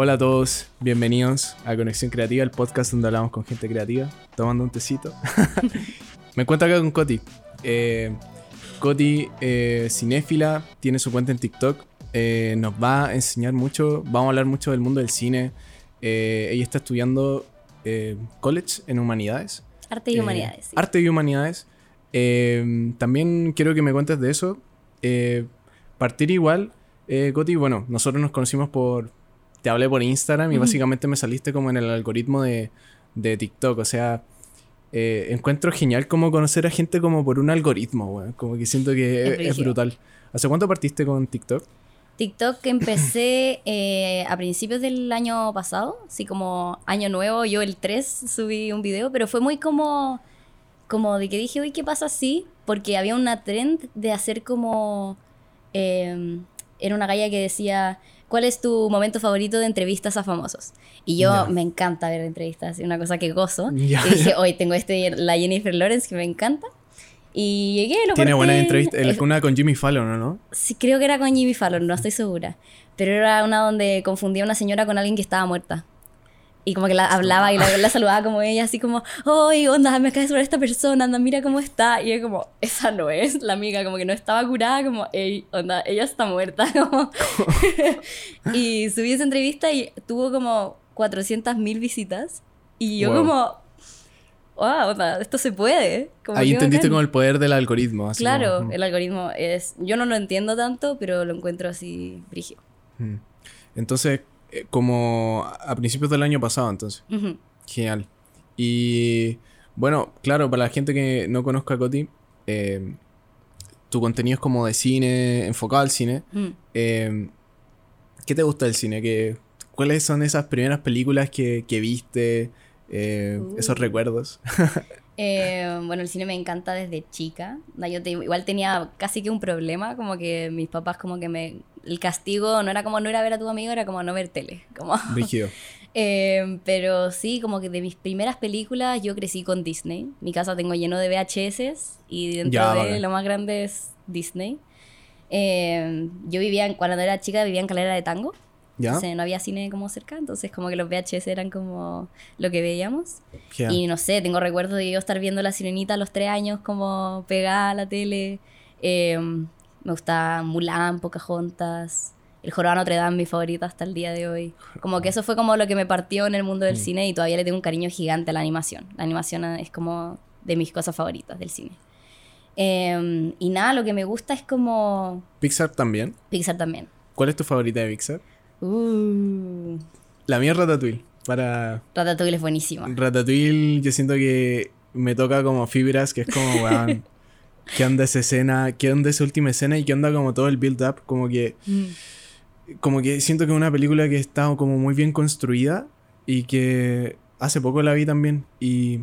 Hola a todos, bienvenidos a Conexión Creativa, el podcast donde hablamos con gente creativa, tomando un tecito. Me encuentro acá con Coti. Eh, Coti, eh, cinéfila, tiene su cuenta en TikTok. eh, nos va a enseñar mucho, vamos a hablar mucho del mundo del cine. Eh, ella está estudiando college en humanidades. Arte y humanidades. sí. Arte y humanidades. También quiero que me cuentes de eso. Partir igual, Coti, bueno, nosotros nos conocimos por... Te hablé por Instagram y básicamente me saliste como en el algoritmo de, de TikTok. O sea, eh, encuentro genial como conocer a gente como por un algoritmo, weón. Como que siento que Es brutal. ¿Hace cuánto partiste con TikTok? TikTok empecé eh, a principios del año pasado, así como año nuevo, yo el 3 subí un video, pero fue muy como, como de que dije, uy, ¿qué pasa así? Porque había una trend de hacer como, eh, era una galla que decía, ¿cuál es tu momento favorito de entrevistas a famosos? Y yo me encanta ver entrevistas, es una cosa que gozo. Ya, y dije, hoy tengo este, la Jennifer Lawrence que me encanta. Y llegué, lo Tiene corté. buena entrevista. el- Es- Una con Jimmy Fallon, ¿o no? Sí, creo que era con Jimmy Fallon, no estoy segura. Pero era una donde confundía a una señora con alguien que estaba muerta. Y como que la hablaba y la, la saludaba como ella, así como, ¡Ay, onda, me acabas de ver esta persona, anda, mira cómo está! Y yo como, esa no es la amiga, como que no estaba curada, como, ¡Ey, onda, ella está muerta! como. y subí esa entrevista y tuvo como 400 mil visitas. Y yo Wow. como, ¡Wow, onda, esto se puede! Como, Ahí entendiste bacán". como el poder del algoritmo. así Claro, como- el algoritmo es. Yo no lo entiendo tanto, pero lo encuentro así brígido. Mm. Entonces, eh, como a principios del año pasado, entonces. Genial. Y bueno, claro, para la gente que no conozca a Coti, eh, tu contenido es como de cine, enfocado al cine. Mm. Eh, ¿Qué te gusta del cine? ¿Qué, ¿Cuáles son esas primeras películas que, que viste? Eh, Uh. Esos recuerdos. Eh, bueno, el cine me encanta desde chica. Yo te- igual tenía casi que un problema, como que mis papás como que me... El castigo no era como no ir a ver a tu amigo, era como no ver tele. Como... Eh, pero sí, como que de mis primeras películas yo crecí con Disney. Mi casa tengo lleno de VHS y dentro Ya, de bacán. lo más grande es Disney. Eh, yo vivía, en- cuando era chica, vivía en Calera de Tango. ¿Ya? Entonces no había cine como cerca, entonces como que los VHS eran como lo que veíamos. Y no sé, tengo recuerdos de yo estar viendo La Sirenita a los tres años como pegada a la tele. Eh, me gusta Mulan, Pocahontas, El Jorobado Notre Dame, mi favorita hasta el día de hoy. Como que eso fue como lo que me partió en el mundo del Mm. cine y todavía le tengo un cariño gigante a la animación. La animación es como de mis cosas favoritas del cine. Eh, y nada, lo que me gusta es como Pixar también. Pixar también. ¿Cuál es tu favorita de Pixar? Uh, La mía es Ratatouille. Para Ratatouille es buenísima. Ratatouille yo siento que me toca como fibras, que es como, ¿qué onda esa escena? ¿Qué onda esa última escena? Y qué onda como todo el build-up, como que, Mm. como que siento que es una película que está como muy bien construida y que hace poco la vi también y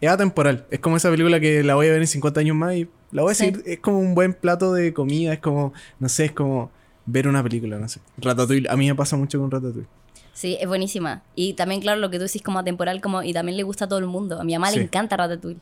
es atemporal. Es como esa película que la voy a ver en 50 años más y la voy a Sí. decir, es como un buen plato de comida, es como, no sé, es como ver una película, no sé. Ratatouille, a mí me pasa mucho con Ratatouille. Sí, es buenísima. Y también, claro, lo que tú decís como atemporal, como, y también le gusta a todo el mundo. A mi mamá Sí. le encanta Ratatouille.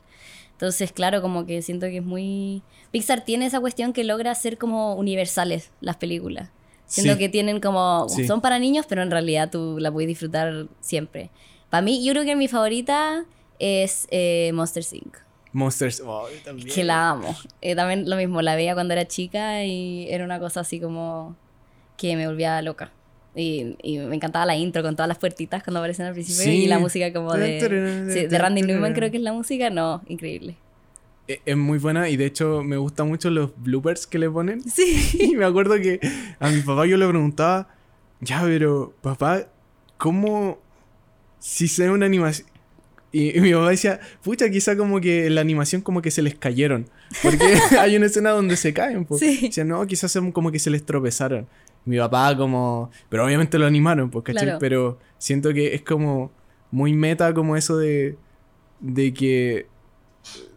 Entonces, claro, como que siento que es muy... Pixar tiene esa cuestión que logra hacer como universales las películas. Siento Sí. que tienen como... Sí. Son para niños, pero en realidad tú la puedes disfrutar siempre. Para mí, yo creo que mi favorita es eh, Monster Inc. Monsters, oh, yo también. Que la amo. Eh, también lo mismo, la veía cuando era chica y era una cosa así como que me volvía loca. Y, y me encantaba la intro con todas las puertitas cuando aparecen al principio Sí. y la música como de, sí, de Randy Newman creo que es la música, no, increíble. E- Es muy buena y de hecho me gustan mucho los bloopers que le ponen. Sí. Y me acuerdo que a mi papá yo le preguntaba, ya, pero papá, ¿cómo si se ve una animación? Y, y mi papá decía, pucha, quizá como que en la animación como que se les cayeron. Porque hay una escena donde se caen. Pues. Sí. Decía, no, quizás como que se les tropezaron. Mi papá como... Pero obviamente lo animaron, pues, ¿cachai? Claro. Pero siento que es como muy meta como eso de... De que...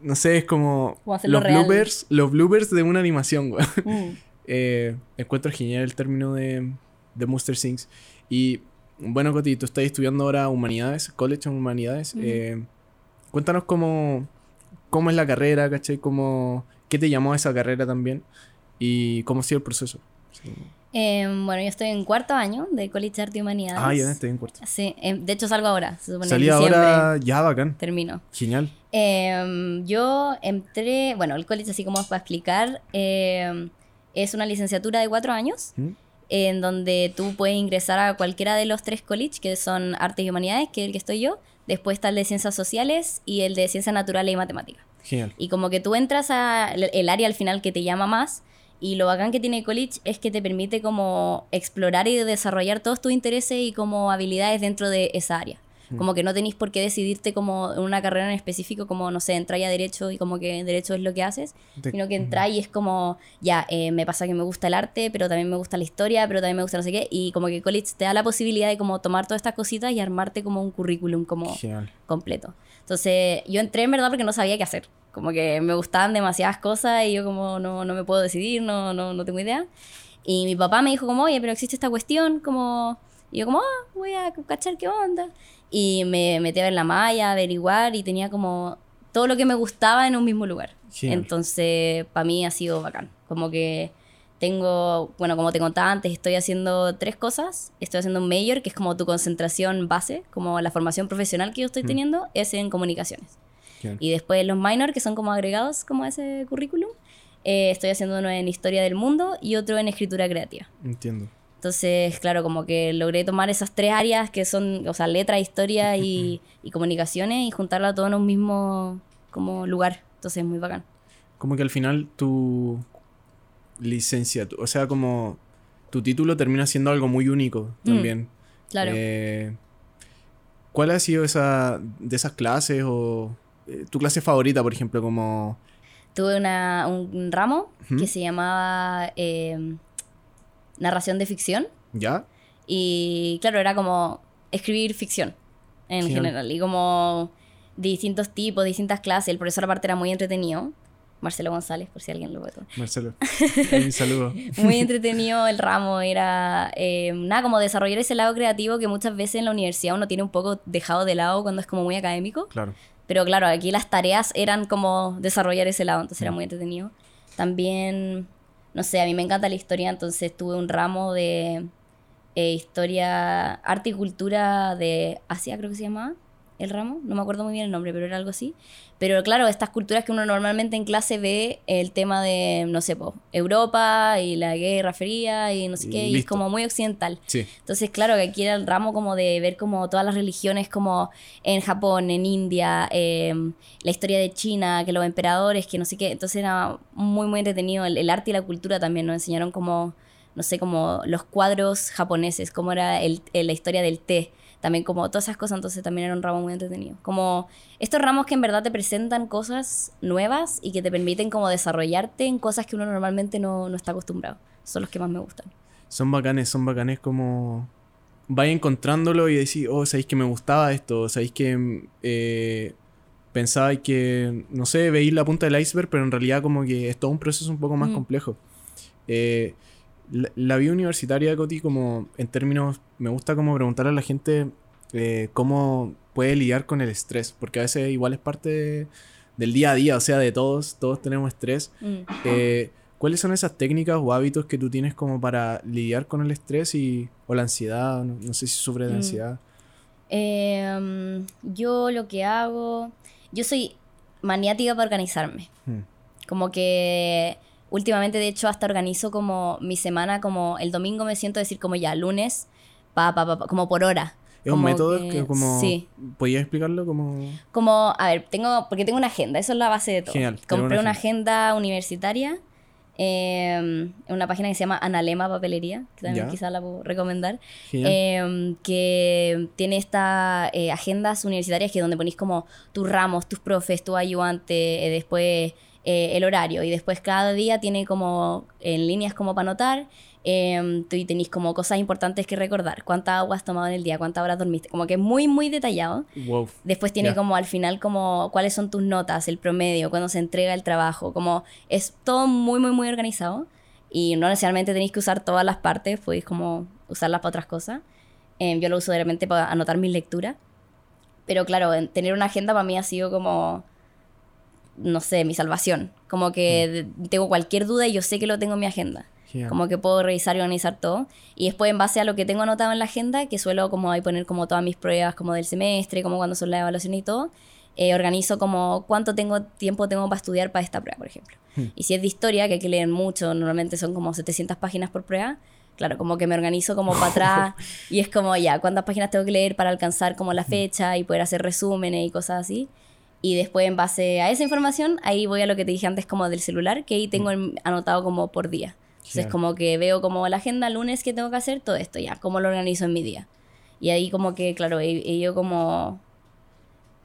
No sé, es como... Los real. bloopers, los bloopers de una animación, güey. Mm. Eh, encuentro genial el término de, de Monster Things. Y bueno, Coti, tú estás estudiando ahora humanidades, college en humanidades. Eh, cuéntanos cómo, cómo es la carrera, ¿cachai? Cómo, ¿Qué te llamó a esa carrera también? Y cómo ha sido el proceso. Sí. Em, bueno, yo estoy en cuarto año de College Arte y Humanidades. Ah, ya estoy en cuarto. Sí, em, de hecho salgo ahora. Se supone en Salí diciembre ahora, ya bacán. Termino. Genial. Em, yo entré, bueno, el college, así como para explicar, em, es una licenciatura de cuatro años, ¿Mm? en donde tú puedes ingresar a cualquiera de los tres colleges, que son Artes y Humanidades, que es el que estoy yo. Después está el de Ciencias Sociales y el de Ciencias Naturales y Matemáticas. Genial. Y como que tú entras a el área al final que te llama más. Y lo bacán que tiene college es que te permite como explorar y desarrollar todos tus intereses y como habilidades dentro de esa área. Como que no tenéis por qué decidirte como en una carrera en específico, como, no sé, entrar a derecho y como que derecho es lo que haces, De- sino que entrar y es como, ya, eh, me pasa que me gusta el arte, pero también me gusta la historia, pero también me gusta no sé qué, y como que college te da la posibilidad de como tomar todas estas cositas y armarte como un currículum como Genial. completo. Entonces, yo entré en verdad porque no sabía qué hacer. Como que me gustaban demasiadas cosas y yo como no, no me puedo decidir, no, no, no tengo idea. Y mi papá me dijo como, oye, pero existe esta cuestión, como... Y yo como, ah, voy a cachar qué onda. Y me metí a ver la malla, a averiguar y tenía como todo lo que me gustaba en un mismo lugar. Entonces, para mí ha sido bacán. Como que tengo, bueno, como te contaba antes, estoy haciendo tres cosas. Estoy haciendo un major, que es como tu concentración base, como la formación profesional que yo estoy teniendo, es en comunicaciones. Y después los minor, que son como agregados como a ese currículum, eh, estoy haciendo uno en historia del mundo y otro en escritura creativa. Entiendo. Entonces, claro, como que logré tomar esas tres áreas que son, o sea, letra, historia y, y comunicaciones y juntarla todo en un mismo como lugar. Entonces, es muy bacán. Como que al final tu licenciatura, o sea, como tu título termina siendo algo muy único también. Mm, Claro. Eh, ¿Cuál ha sido esa de esas clases o eh, tu clase favorita, por ejemplo, como Tuve una, un ramo que se llamaba eh, narración de ficción. ya? Y claro, era como escribir ficción en general. Y como de distintos tipos, distintas clases. El profesor aparte era muy entretenido. Marcelo González, por si alguien lo ve. Marcelo. Un saludo. Muy entretenido el ramo. Era eh, nada, como desarrollar ese lado creativo que muchas veces en la universidad uno tiene un poco dejado de lado cuando es como muy académico. Claro. Pero claro, aquí las tareas eran como desarrollar ese lado, entonces era muy entretenido. También, no sé, a mí me encanta la historia, entonces tuve un ramo de eh, historia, arte y cultura de Asia, creo que se llamaba el ramo, no me acuerdo muy bien el nombre, pero era algo así. Pero claro, estas culturas que uno normalmente en clase ve el tema de, no sé, po, Europa y la Guerra Fría y no sé qué, y es listo. como muy occidental. Sí. Entonces, claro, que aquí era el ramo como de ver como todas las religiones como en Japón, en India, eh, la historia de China, que los emperadores, que no sé qué. Entonces era muy, muy entretenido. El, el arte y la cultura también nos enseñaron como, no sé, como los cuadros japoneses, cómo era el, el- la historia del té. También como todas esas cosas, entonces también era un ramo muy entretenido. Como estos ramos que en verdad te presentan cosas nuevas y que te permiten como desarrollarte en cosas que uno normalmente no, no está acostumbrado. Son los que más me gustan. Son bacanes, son bacanes como... Vais encontrándolo y decís, oh, sabéis que me gustaba esto, sabéis que eh, pensaba que, no sé, veis la punta del iceberg, pero en realidad como que es todo un proceso un poco más Mm. complejo. Eh, la, la vida universitaria de Coti, como en términos, me gusta como preguntarle a la gente eh, cómo puede lidiar con el estrés, porque a veces igual es parte de- del día a día, o sea, de todos, todos tenemos estrés. Mm. Eh, ¿Cuáles son esas técnicas o hábitos que tú tienes como para lidiar con el estrés y, o la ansiedad? No, no sé si sufres de Mm. ansiedad. Em, yo lo que hago, yo soy maniática para organizarme. Hmm. Como que últimamente, de hecho, hasta organizo como mi semana, como el domingo me siento decir como ya, lunes, pa, pa, pa, pa, como por hora. ¿Es un Como método que- que como... Sí. ¿Podías explicarlo como...? Como, a ver, tengo, porque tengo una agenda, eso es la base de todo. Genial, Compré una una agenda universitaria en una página que se llama Analema Papelería, que también quizás la puedo recomendar. Em, que tiene estas eh, agendas universitarias que donde ponís como tus ramos, tus profes, tu ayudante, eh, después eh, el horario y después cada día tiene como en líneas como para anotar tú y tenéis como cosas importantes que recordar, cuánta agua has tomado en el día, cuántas horas dormiste, como que es muy muy detallado. wow. Después tiene como al final como cuáles son tus notas, el promedio, cuándo se entrega el trabajo, como es todo muy muy muy organizado y no necesariamente tenéis que usar todas las partes, podéis como usarlas para otras cosas. Em, yo lo uso de repente para anotar mis lecturas. Pero claro, en- tener una agenda para mí ha sido como, no sé, mi salvación. Como que de- tengo cualquier duda y yo sé que lo tengo en mi agenda. Como que puedo revisar y organizar todo. Y después, en base a lo que tengo anotado en la agenda, que suelo como ahí poner como todas mis pruebas como del semestre, como cuando son las evaluaciones y todo, eh, organizo como cuánto tengo tiempo tengo para estudiar para esta prueba, por ejemplo. Hmm. Y si es de historia, que hay que leer mucho, normalmente son como 700 páginas por prueba, claro, como que me organizo como para atrás y es como ya, cuántas páginas tengo que leer para alcanzar como la fecha y poder hacer resúmenes y cosas así. Y después, en base a esa información, ahí voy a lo que te dije antes como del celular, que ahí tengo el- anotado como por día. Entonces, Genial. como que veo como la agenda, lunes que tengo que hacer todo esto, ya, cómo lo organizo en mi día. Y ahí como que, claro, he, he ido como...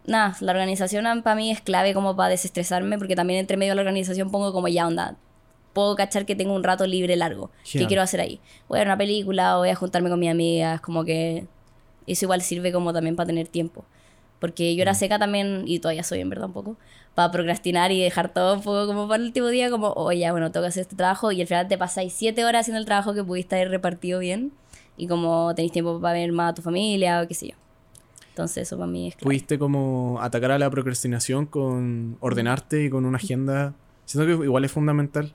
Nada, la organización para mí es clave como para desestresarme, porque también entre medio de la organización pongo como ya onda. Puedo cachar que tengo un rato libre largo. ¿Qué Genial. quiero hacer ahí? Voy a ver una película, voy a juntarme con mis amigas, como que eso igual sirve como también para tener tiempo. Porque yo era seca también, y todavía soy en verdad un poco, para procrastinar y dejar todo un poco como para el último día, como, oye, ya, bueno, tengo que hacer este trabajo, y al final te pasáis siete horas haciendo el trabajo que pudiste haber repartido bien, y como tenéis tiempo para ver más a tu familia o qué sé yo. Entonces eso para mí es clave. ¿Pudiste como atacar a la procrastinación con ordenarte y con una agenda? Siento que igual es fundamental.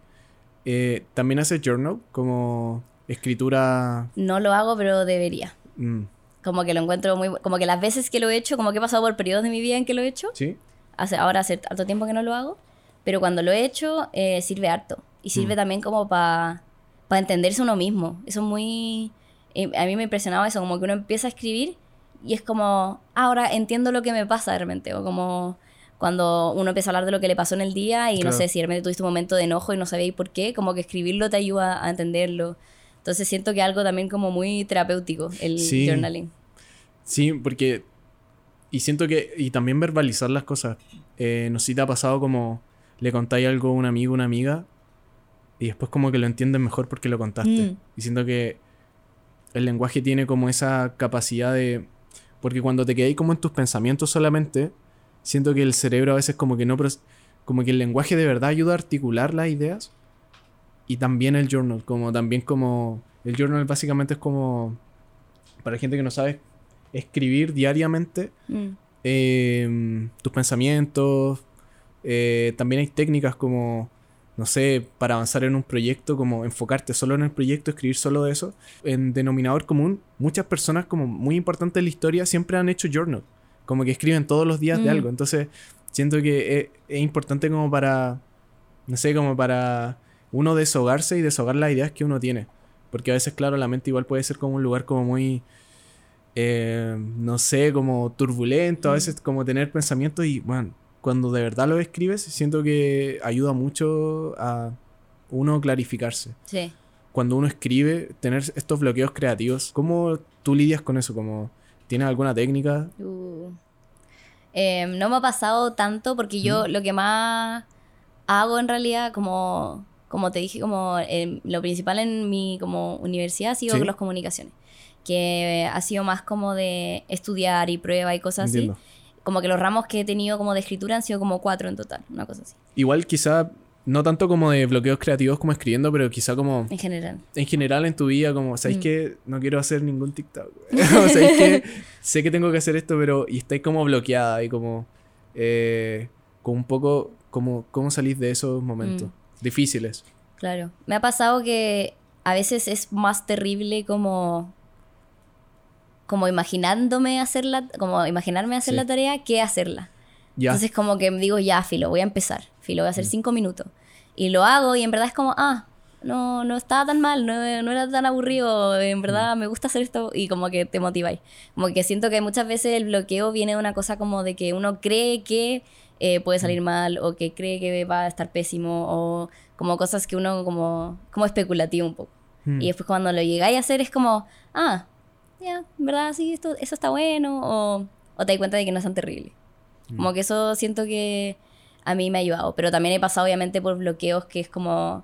Eh, También haces journal, como escritura... No lo hago, pero debería. mm, Como que lo encuentro muy... Como que las veces que lo he hecho, como que he pasado por periodos de mi vida en que lo he hecho, ¿Sí? hace, ahora hace harto tiempo que no lo hago, pero cuando lo he hecho eh, sirve harto. Y sirve también como para entenderse uno mismo. Eso es muy... eh, a mí me impresionaba eso, como que uno empieza a escribir y es como, ahora entiendo lo que me pasa de repente, o como cuando uno empieza a hablar de lo que le pasó en el día y Claro. no sé si de repente tuviste un momento de enojo y no sabéis por qué, como que escribirlo te ayuda a entenderlo. Entonces siento que es algo también como muy terapéutico el Sí. journaling. Sí, porque... Y siento que... Y también verbalizar las cosas. Eh, no sé si te ha pasado como... Le contáis algo a un amigo, una amiga. Y después como que lo entienden mejor porque lo contaste. Mm. Y siento que el lenguaje tiene como esa capacidad de... Porque cuando te quedáis como en tus pensamientos solamente, siento que el cerebro a veces como que no... Como que el lenguaje de verdad ayuda a articular las ideas. Y también el journal, como también como... El journal básicamente es como... Para gente que no sabe, escribir diariamente Mm. eh, tus pensamientos. eh, también hay técnicas como, no sé, para avanzar en un proyecto, como enfocarte solo en el proyecto, escribir solo de eso. En denominador común, muchas personas como muy importantes en la historia siempre han hecho journal. Como que escriben todos los días de Mm. algo. Entonces, siento que es, es importante como para, no sé, como para uno deshogarse y deshogar las ideas que uno tiene. Porque a veces, claro, la mente igual puede ser como un lugar como muy eh, no sé, como turbulento, a veces como tener pensamientos y, bueno, cuando de verdad lo escribes, siento que ayuda mucho a uno clarificarse. Sí. Cuando uno escribe, tener estos bloqueos creativos, ¿cómo tú lidias con eso? Como, ¿Tienes alguna técnica? Uh. Eh, no me ha pasado tanto porque yo lo que más hago en realidad, como, como te dije, como eh, lo principal en mi como universidad ha sido Sí. las comunicaciones, que ha sido más como de estudiar y prueba y cosas Entiendo. así. Como que los ramos que he tenido como de escritura han sido como cuatro en total, una cosa así, Igual quizá, no tanto como de bloqueos creativos como escribiendo, pero quizá como en general. en general en tu vida, como, ¿sabéis Mm. que no quiero hacer ningún TikTok? o ¿sabéis que sé que tengo que hacer esto, pero y estáis como bloqueada y como, eh, como un poco, como, ¿cómo salís de esos momentos Mm. Difíciles? Claro. Me ha pasado que a veces es más terrible como como imaginándome hacerla, como imaginarme hacer Sí. la tarea que hacerla. Ya, Entonces como que digo, ya, filo, voy a empezar. Filo, voy a Mm. hacer cinco minutos. Y lo hago y en verdad es como, ah, no, no estaba tan mal, no, no era tan aburrido, en Mm. verdad me gusta hacer esto y como que te motiváis. Como que siento que muchas veces el bloqueo viene de una cosa como de que uno cree que eh, puede salir Mm. mal o que cree que va a estar pésimo o como cosas que uno como, como especulativo un poco. Mm. Y después cuando lo llegáis a hacer es como, ah, ya, en verdad sí, esto, eso está bueno o, o te das cuenta de que no es tan terrible. Como que eso siento que a mí me ha ayudado. Pero también he pasado obviamente por bloqueos que es como,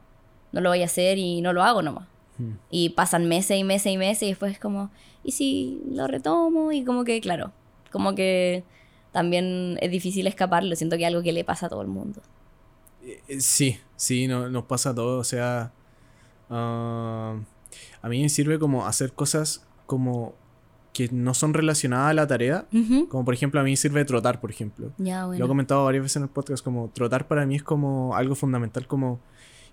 no lo voy a hacer y no lo hago nomás. Mm. Y pasan meses y meses y meses y después es como, ¿y si lo retomo? Y como que, claro, como que también es difícil escaparlo. Siento que es algo que le pasa a todo el mundo. Eh, Sí, sí, no- nos pasa a todos. O sea, ah, a mí me sirve como hacer cosas como que no son relacionadas a la tarea. Como por ejemplo, a mí me sirve trotar, por ejemplo. Ya, Lo he comentado varias veces en el podcast, como trotar para mí es como algo fundamental, como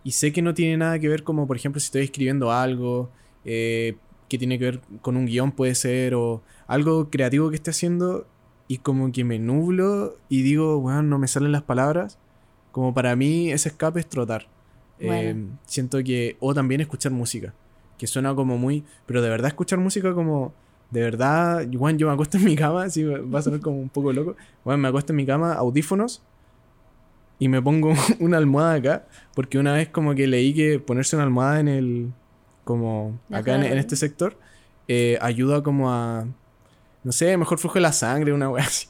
y sé que no tiene nada que ver como, por ejemplo, si estoy escribiendo algo eh, que tiene que ver con un guion puede ser, o algo creativo que esté haciendo, y como que me nublo y digo, bueno, no me salen las palabras. Como para mí ese escape es trotar. Eh, siento que, o también escuchar música, que suena como muy, pero de verdad escuchar música como de verdad, Juan, yo me acuesto en mi cama, así va a sonar como un poco loco. Bueno, me acuesto en mi cama, audífonos, y me pongo una almohada acá, porque una vez como que leí que ponerse una almohada en el, como acá en, este sector, eh, ayuda como a, no sé, mejor flujo de la sangre, una wea así.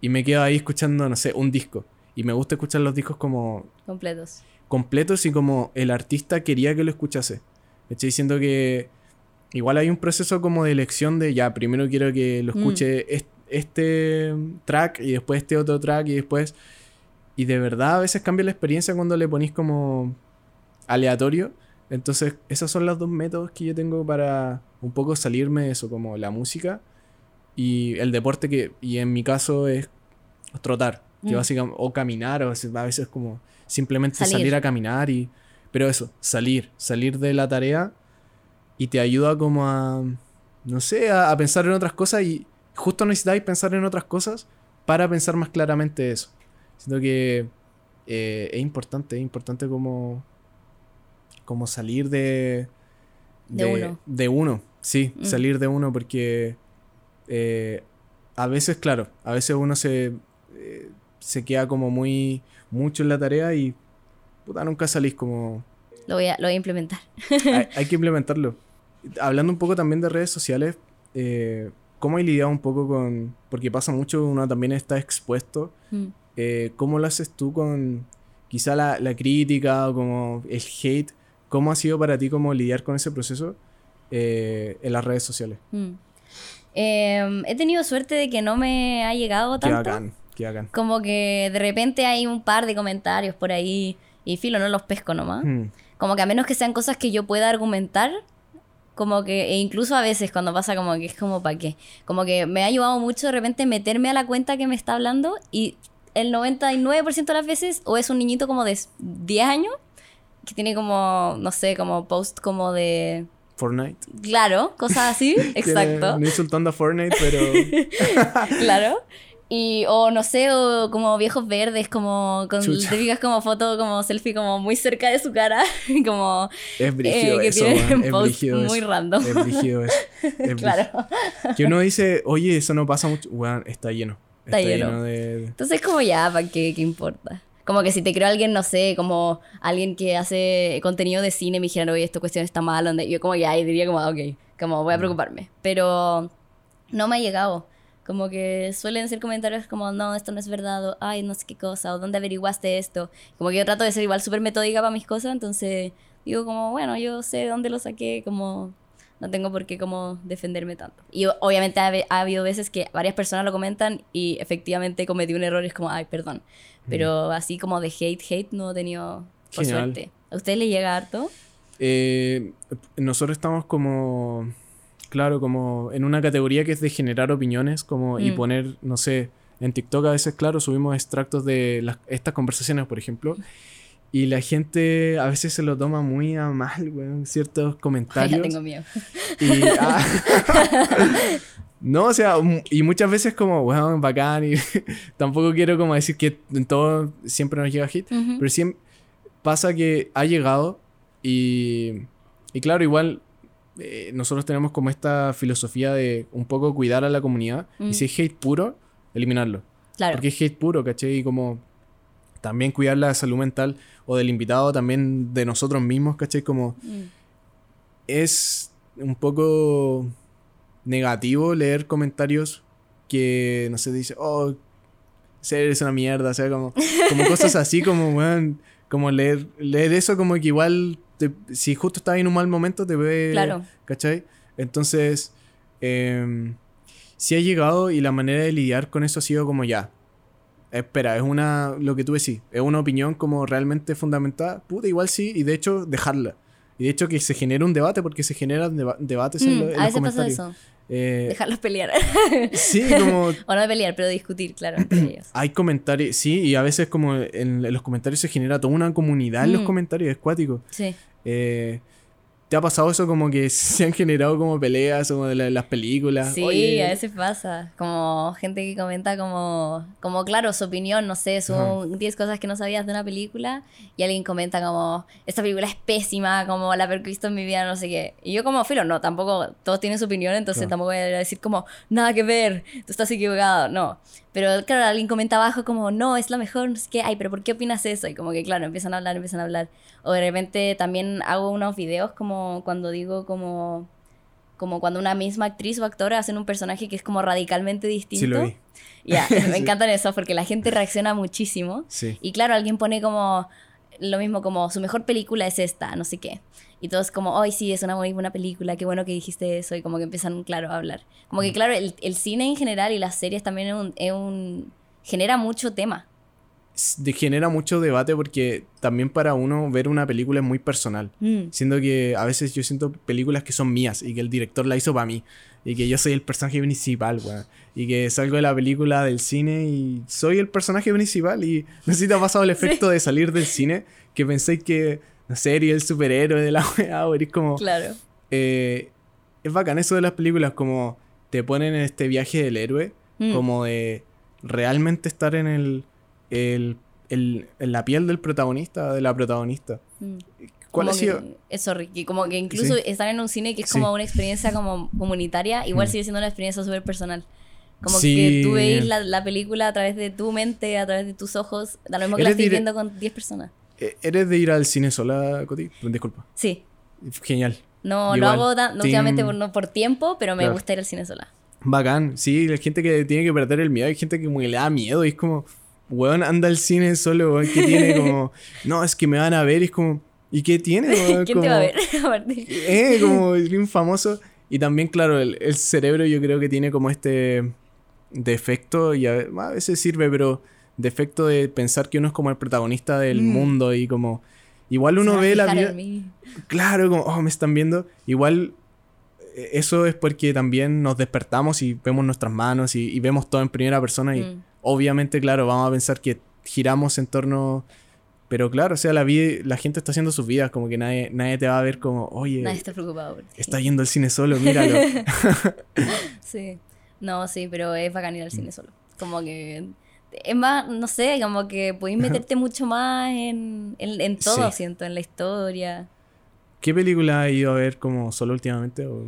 Y me quedo ahí escuchando, no sé, un disco. Y me gusta escuchar los discos como... Completos. Completos y como el artista quería que lo escuchase. Estoy diciendo que igual hay un proceso como de elección de ya, primero quiero que lo mm. escuche este track y después este otro track y después... Y de verdad a veces cambia la experiencia cuando le ponís como aleatorio. Entonces esos son los dos métodos que yo tengo para un poco salirme de eso, como la música y el deporte que, y en mi caso es trotar, que mm. básicamente, o caminar, o a veces como simplemente salir. a caminar y... Pero eso, salir, salir de la tarea y te ayuda como a, no sé, a, pensar en otras cosas y justo necesitáis pensar en otras cosas para pensar más claramente eso. Siento que eh, es importante, es importante como, como salir de... De, uno. De uno, sí, mm. salir de uno porque eh, a veces, claro, a veces uno se, eh, se queda como muy mucho en la tarea y puta, nunca salís como... Lo voy a, lo voy a implementar. hay, que implementarlo. Hablando un poco también de redes sociales, eh, ¿cómo hay lidiado un poco con...? Porque pasa mucho, uno también está expuesto. Mm. Eh, ¿Cómo lo haces tú con quizá la, la, crítica o como el hate? ¿Cómo ha sido para ti como lidiar con ese proceso en las redes sociales? Mm. Em, he tenido suerte de que no me ha llegado tanto. Qué hagan. Como que de repente hay un par de comentarios por ahí y filo, no los pesco nomás. Hmm. Como que a menos que sean cosas que yo pueda argumentar, como que, e incluso a veces cuando pasa como que es como para qué. Como que me ha ayudado mucho de repente meterme a la cuenta que me está hablando y el 99% de las veces o es un niñito como de 10 años que tiene como, no sé, como post como de Fortnite. Claro, cosas así, exacto. no insultando a Fortnite, pero. claro. Y, o no sé, o como viejos verdes, como con típicas como foto, como selfie, como muy cerca de su cara. como. Es brígido eh, eso, es brígido muy random. Es brígido eso. claro. Que uno dice, oye, eso no pasa mucho. Bueno, está lleno. Está, lleno. de... Entonces, como ya, ¿para qué? ¿Qué importa? Como que si te creo alguien, no sé, como alguien que hace contenido de cine, me dijeran, oye, esta cuestión está mal, donde yo como ya diría como, ok, como voy a preocuparme. Pero no me ha llegado. Como que suelen ser comentarios como, no, esto no es verdad, o ay, no sé qué cosa, o dónde averiguaste esto. Como que yo trato de ser igual súper metódica para mis cosas, entonces digo como, bueno, yo sé dónde lo saqué, como no tengo por qué como defenderme tanto. Y obviamente ha, habido veces que varias personas lo comentan y efectivamente cometí un error y es como, ay, perdón. Pero así como de hate, hate no he tenido por suerte. ¿A usted le llega harto? Eh, nosotros estamos como, claro, como en una categoría que es de generar opiniones como y mm. poner, no sé, en TikTok a veces, claro, subimos extractos de las, estas conversaciones, por ejemplo. Y la gente a veces se lo toma muy a mal, weón, ciertos comentarios. tengo miedo. Ah, no, o sea, y muchas veces como, weón, bacán, y tampoco quiero como decir que en todo siempre nos llega hit, pero siempre pasa que ha llegado y, y claro, igual eh, nosotros tenemos como esta filosofía de un poco cuidar a la comunidad y si es hate puro, eliminarlo. Claro. Porque es hate puro, ¿caché? Y como también cuidar la salud mental o del invitado, también de nosotros mismos, ¿cachai? Como mm. es un poco negativo leer comentarios que, no sé, dice, oh, ser es una mierda, o sea, como, como cosas así, como, bueno, como leer, leer eso como que igual, si justo estás en un mal momento, te ve, claro. ¿cachai? Entonces, eh, sí ha llegado y la manera de lidiar con eso ha sido como ya, espera, es una, lo que tú decís, es una opinión como realmente fundamentada, puta, igual sí, y de hecho dejarla. Y de hecho que se genere un debate porque se generan debates en, mm, los comentarios. Eh, Dejarlos pelear. sí, como o no pelear, pero discutir, claro, entre ellos. hay comentarios, sí, y a veces como en, en los comentarios se genera toda una comunidad en los Mm. comentarios, es cuático. Sí. Eh, ¿Te ha pasado eso como que se han generado como peleas como de la- las películas? Sí, Oye, a veces pasa. Como gente que comenta como, como claro, su opinión, no sé, son 10 cosas que no sabías de una película y alguien comenta como, esta película es pésima, como la he visto en mi vida, no sé qué. Y yo como, filo, no, tampoco, todos tienen su opinión, entonces Claro. tampoco voy a decir como, nada que ver, tú estás equivocado, no. Pero claro, alguien comenta abajo como, no, es la mejor, no sé qué, ay, pero ¿por qué opinas eso? Y como que claro, empiezan a hablar, empiezan a hablar. O de repente también hago unos videos como cuando digo como como cuando una misma actriz o actora hacen un personaje que es como radicalmente distinto. Sí, lo vi. Ya, me Sí. encantan eso porque la gente reacciona muchísimo. Sí. Y claro, alguien pone como lo mismo como su mejor película es esta, no sé qué. Y todos como, ay, sí, es una muy buena película, qué bueno que dijiste eso. Y como que empiezan, claro, a hablar. Como Mm. que, claro, el, el cine en general y las series también es un, es un- genera mucho tema. Genera mucho debate porque también para uno ver una película es muy personal. Mm. Siendo que a veces yo siento películas que son mías y que el director la hizo para mí. Y que yo soy el personaje principal, weón. Y que salgo de la película del cine y soy el personaje principal. Y no sé si te ha pasado el efecto de salir del cine que pensáis que, no sé, eres el superhéroe de la weá eres como... Claro. eh, es bacán eso de las películas, como te ponen en este viaje del héroe, Mm. como de realmente estar en el, el- el- la piel del protagonista, de la protagonista. Mm. ¿Cuál Como ha sido? que- Eso, Ricky. Como que incluso Sí. estar en un cine que es Sí. como una experiencia como comunitaria, igual Mm. sigue siendo una experiencia súper personal. Como Sí. que tú veis la, la película a través de tu mente, a través de tus ojos, da lo mismo que la estés viendo con 10 personas. Eh, ¿Eres de ir al cine sola, Coti? Disculpa. Sí. Genial. No Igual. lo hago no últimamente por, no por tiempo, pero me Claro. gusta ir al cine sola. Bacán. Sí, hay gente que tiene que perder el miedo. Hay gente que como que le da miedo y es como, weón, anda al cine solo, weón. ¿Qué tiene? Como, no, es que me van a ver y es como, ¿y qué tiene, weón? ¿Quién te va a Como- ver? Eh, como bien famoso. Y también, claro, el, el cerebro yo creo que tiene como este defecto, y a, a veces sirve, pero defecto de pensar que uno es como el protagonista del Mm. mundo y como... Igual uno ve la vida... Claro, como, oh, me están viendo. Igual eh, eso es porque también nos despertamos y vemos nuestras manos y, y vemos todo en primera persona y Mm. Obviamente, claro, vamos a pensar que giramos en torno... Pero claro, o sea, la, vida, la gente está haciendo sus vidas, como que nadie, nadie te va a ver como, oye, Nadie está preocupado por ti. está yendo al cine solo, míralo. Sí. No, sí, pero es bacán ir al cine solo. Como que. Es más, no sé, como que podéis meterte mucho más en, en, en todo, Sí. siento, en la historia. ¿Qué película has ido a ver como solo últimamente? O,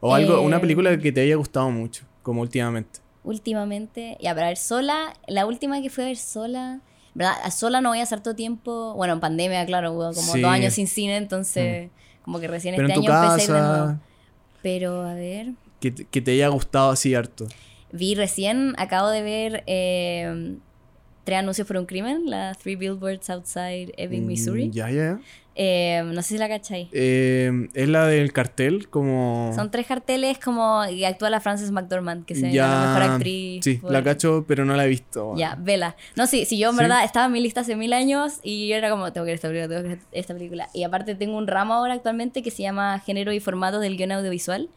o algo, una Eh, película que te haya gustado mucho, como últimamente. Últimamente, ya, para ver sola, la última que fui a ver sola, ¿verdad? A sola no voy a hacer todo tiempo, bueno, en pandemia, claro, hubo como Sí. Mm. dos años sin cine, entonces como que recién Pero este año empecé a ir de nuevo. casa, Pero a ver, que, te- que te haya gustado así harto. vi recién, acabo de ver eh, Tres anuncios por un crimen, la Three Billboards Outside Ebbing, Mm, Missouri. Ya, ya. Eh, no sé si la cachai. Eh, es la del cartel, como... Son tres carteles como y actúa la Frances McDormand, que se ya, la mejor actriz. Sí, por- la cacho, pero no la he visto. Ya, vela. No, sí, si yo en ¿Sí? verdad estaba en mi lista hace mil años y yo era como, tengo que ver esta película, tengo que ver esta película. Y aparte tengo un ramo ahora actualmente que se llama Género y Formatos del Guión Audiovisual.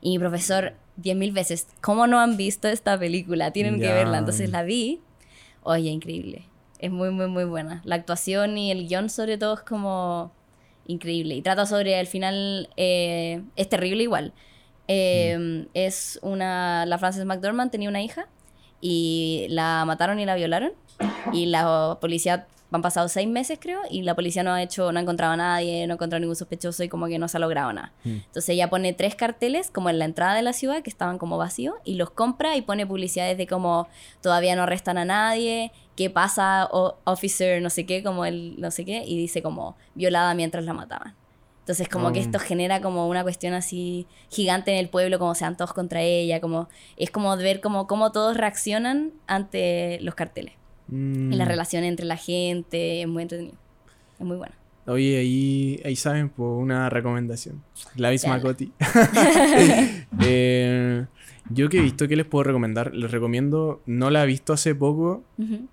Y mi profesor, diez mil veces, ¿cómo no han visto esta película? Tienen que verla. Entonces la vi. Oye, increíble. Es muy, muy, muy buena. La actuación y el guion sobre todo es como increíble. Y trata sobre, al final, eh, es terrible igual. Eh, Es una, la Frances McDormand tenía una hija y la mataron y la violaron. Y la policía, han pasado seis meses creo, y la policía no ha hecho, no ha encontrado a nadie, no ha encontrado ningún sospechoso y como que no se ha logrado nada. Mm. Entonces ella pone tres carteles como en la entrada de la ciudad que estaban como vacíos y los compra y pone publicidades de como todavía no arrestan a nadie, qué pasa, o- officer no sé qué, como el no sé qué, y dice como violada mientras la mataban. Entonces como que Oh. esto genera como una cuestión así gigante en el pueblo, como sean todos contra ella, como es como ver como cómo todos reaccionan ante los carteles. Mm. Y la relación entre la gente es muy entretenido. Es muy buena. Oye, ahí, ahí saben, por una recomendación. La misma. Coti. Eh, yo que he visto, ¿qué les puedo recomendar? Les recomiendo, no la he visto hace poco.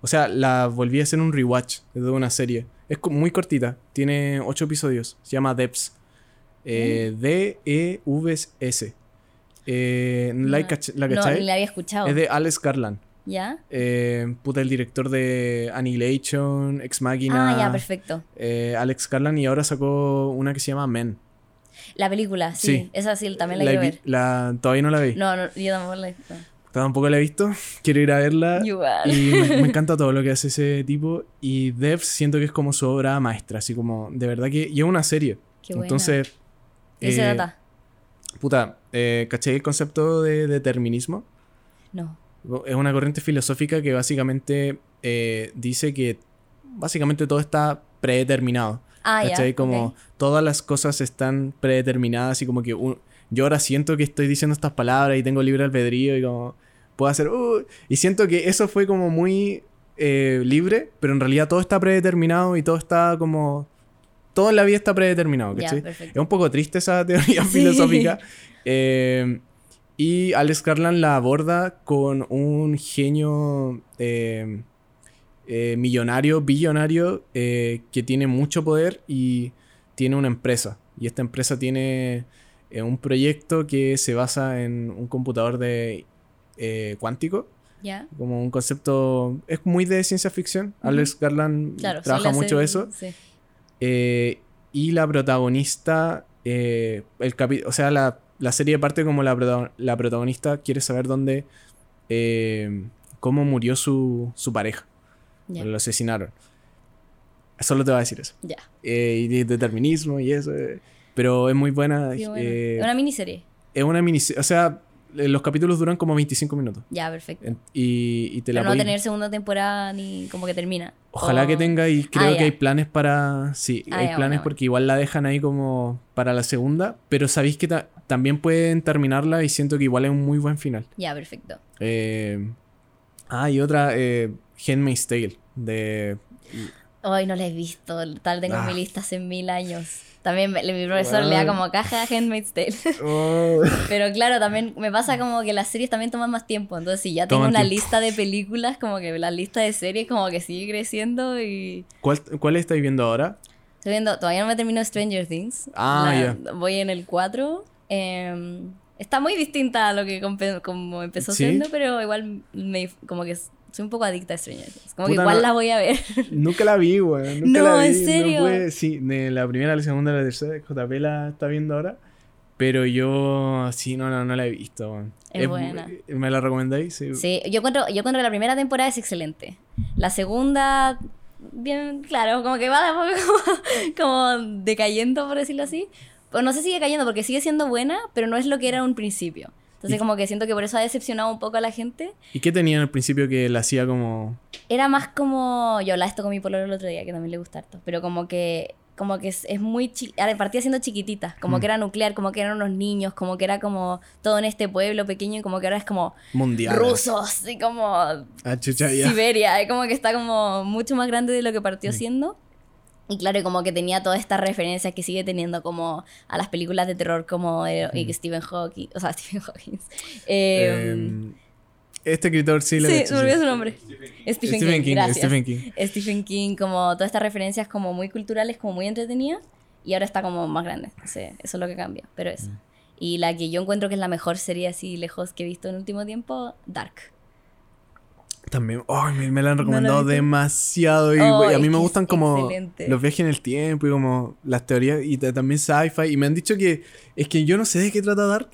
O sea, la volví a hacer un rewatch de una serie. Es muy cortita, tiene ocho episodios. Se llama Debs. Eh, D-E-V-S. Eh, ¿la, No. cach- ¿La No, cachai? ni la había escuchado. Es de Alex Garland. ¿Ya? Eh, puta, el director de Annihilation, Ex Machina. Ah, ya, perfecto. eh, Alex Garland y ahora sacó una que se llama Men. La película, sí. Sí. Esa sí, también la, La quiero vi- ver. la- todavía no la vi. No, no, yo tampoco la he visto. Tampoco la he visto. Quiero ir a verla. Igual. Y me, me encanta todo lo que hace ese tipo. Y Devs siento que es como su obra maestra. Así como, de verdad que. Y es una serie. Qué buena. Entonces. ¿De qué se eh? Puta, eh, ¿cachai el concepto de determinismo? No. Es una corriente filosófica que básicamente eh, dice que básicamente todo está predeterminado. Ah, ¿Cachai? Como todas las cosas están predeterminadas y como que un- yo ahora siento que estoy diciendo estas palabras y tengo libre albedrío y como puedo hacer... "Uh", y siento que eso fue como muy eh, libre, pero en realidad todo está predeterminado y todo está como... Todo en la vida está predeterminado, ¿cachai? es un poco triste esa teoría Sí. filosófica. Eh, y Alex Garland la aborda con un genio eh, eh, millonario, billonario, eh, que tiene mucho poder y tiene una empresa. Y esta empresa tiene un proyecto que se basa en un computador de cuántico, como un concepto... Es muy de ciencia ficción. Alex Garland Claro. trabaja mucho hacer- eso. Sí. Y la protagonista, el o sea, la, la serie parte como la, la protagonista quiere saber dónde, eh, cómo murió su, su pareja. Ya. Lo asesinaron. Solo te voy a decir eso. Ya. Eh, y de determinismo y eso. eh, pero es muy buena. Bueno. eh, Es una miniserie. es una mini... O sea, los capítulos duran como 25 minutos. Ya, perfecto. Y, y te Pero la no va a tener segunda temporada ni como que termina. Ojalá O- que tenga y creo Ah, que hay planes para... Sí, Ah, hay planes bueno, porque igual la dejan ahí como para la segunda, pero sabéis que ta- también pueden terminarla y siento que igual es un muy buen final. Ya, perfecto. Eh, ah, y otra, eh, Handmaid's Tale, de... Hoy no la he visto. Tal tengo en Ah. mi lista hace mil años. También me- mi profesor le da como caja a Handmaid's Tale. Oh. Pero claro, también me pasa como que las series también toman más tiempo. Entonces, si ya tengo una tiempo. lista de películas, como que la lista de series como que sigue creciendo y... ¿Cuál, ¿Cuál estáis viendo ahora? Estoy viendo, todavía no me termino Stranger Things. Ah, La- Voy en el 4. Eh, está muy distinta a lo que como empezó ¿Sí? siendo, pero igual me, como que soy un poco adicta a Stranger Things. Como que Puta, igual no- la voy a ver. Nunca la vi. Nunca No, la vi, ¿en serio? pude- sí, de la primera, la segunda, la tercera, JP la está viendo ahora. Pero yo, sí, no, no, no la he visto, weón. Es buena. ¿Me la recomendáis? Sí. Sí, yo encuentro, yo encuentro que la primera temporada es excelente. La segunda, bien, claro, como que va de poco como, como decayendo, por decirlo así. No sé si decayendo porque sigue siendo buena, pero no es lo que era en un principio. Entonces Y- como que siento que por eso ha decepcionado un poco a la gente. ¿Y qué tenía al principio que la hacía como... Era más como. Yo hablaba esto con mi pololo el otro día, que también le gusta harto. Pero como que. Como que es, es muy. chi- Partía siendo chiquitita. Como Mm. que era nuclear, como que eran unos niños, como que era como todo en este pueblo pequeño y como que ahora es como. Mundial? Rusos y como. Ah, chucha. Siberia. Es como que está como mucho más grande de lo que partió Mm. siendo. Y claro, y como que tenía todas estas referencias que sigue teniendo como a las películas de terror como de, y que Stephen Hawking, o sea, Stephen Hawking. Eh, este escritor sí le sí, me olvidó su nombre. Stephen, Stephen King, King, gracias. Stephen King. Stephen King, como todas estas referencias como muy culturales, como muy entretenidas, y ahora está como más grande. Entonces, eso es lo que cambia, pero eso. Mm. Y la que yo encuentro que es la mejor serie así lejos que he visto en el último tiempo, Dark. También, ay, me, me la han ¿No la recomendado demasiado. Y, Oh, a mí me gustan como excelente. los viajes en el tiempo y como las teorías y ta- también sci-fi. Y me han dicho que es que yo no sé de qué trata Dark.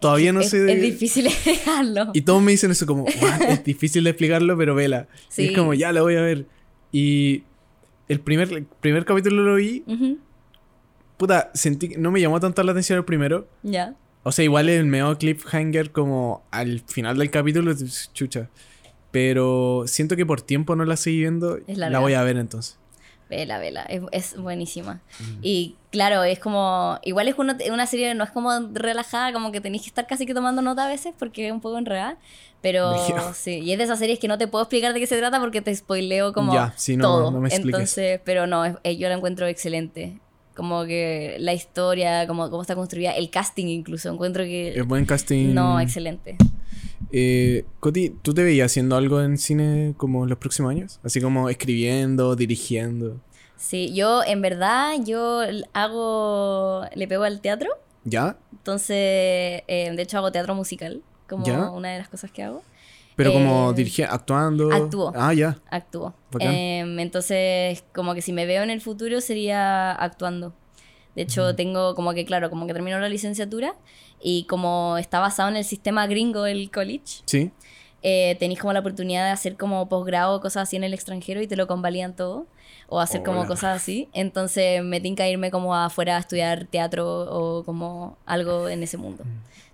Todavía no es, sé de... es difícil explicarlo. Y todos me dicen eso como, "What? es difícil de explicarlo, pero vela. Y es como, ya la voy a ver. Y el primer, el primer capítulo lo vi, puta, sentí que no me llamó tanto la atención el primero. Ya. O sea, igual el medio cliffhanger como al final del capítulo, chucha. Pero siento que por tiempo no la seguí viendo. Es la voy a ver entonces. Vela, vela, es, es buenísima. Mm. Y claro, es como, igual es una, una serie, no es como relajada, como que tenéis que estar casi que tomando nota a veces porque es un poco enredada. Pero sí, y es de esas series que no te puedo explicar de qué se trata porque te spoileo como Ya, sí, no, todo. no me. Entonces, pero no, es- eh, yo la encuentro excelente. Como que la historia, como cómo está construida, el casting incluso, encuentro que... Es buen casting. No, excelente. Eh, Coti, ¿tú te veías haciendo algo en cine como en los próximos años? Así como escribiendo, dirigiendo. Sí, yo en verdad, yo hago, le pego al teatro ¿Ya? Entonces, eh, de hecho hago teatro musical, como ¿Ya? una de las cosas que hago. Pero como Eh, dirige, actuando. actúo. Ah, ya. Actúo. Em, entonces, como que si me veo en el futuro sería actuando. De hecho, tengo como que, claro, como que termino la licenciatura y como está basado en el sistema gringo del college, Sí. eh, tenéis como la oportunidad de hacer como posgrado, cosas así en el extranjero y te lo convalidan todo. O hacer como Hola. cosas así. Entonces me tinca irme como afuera a estudiar teatro o como algo en ese mundo.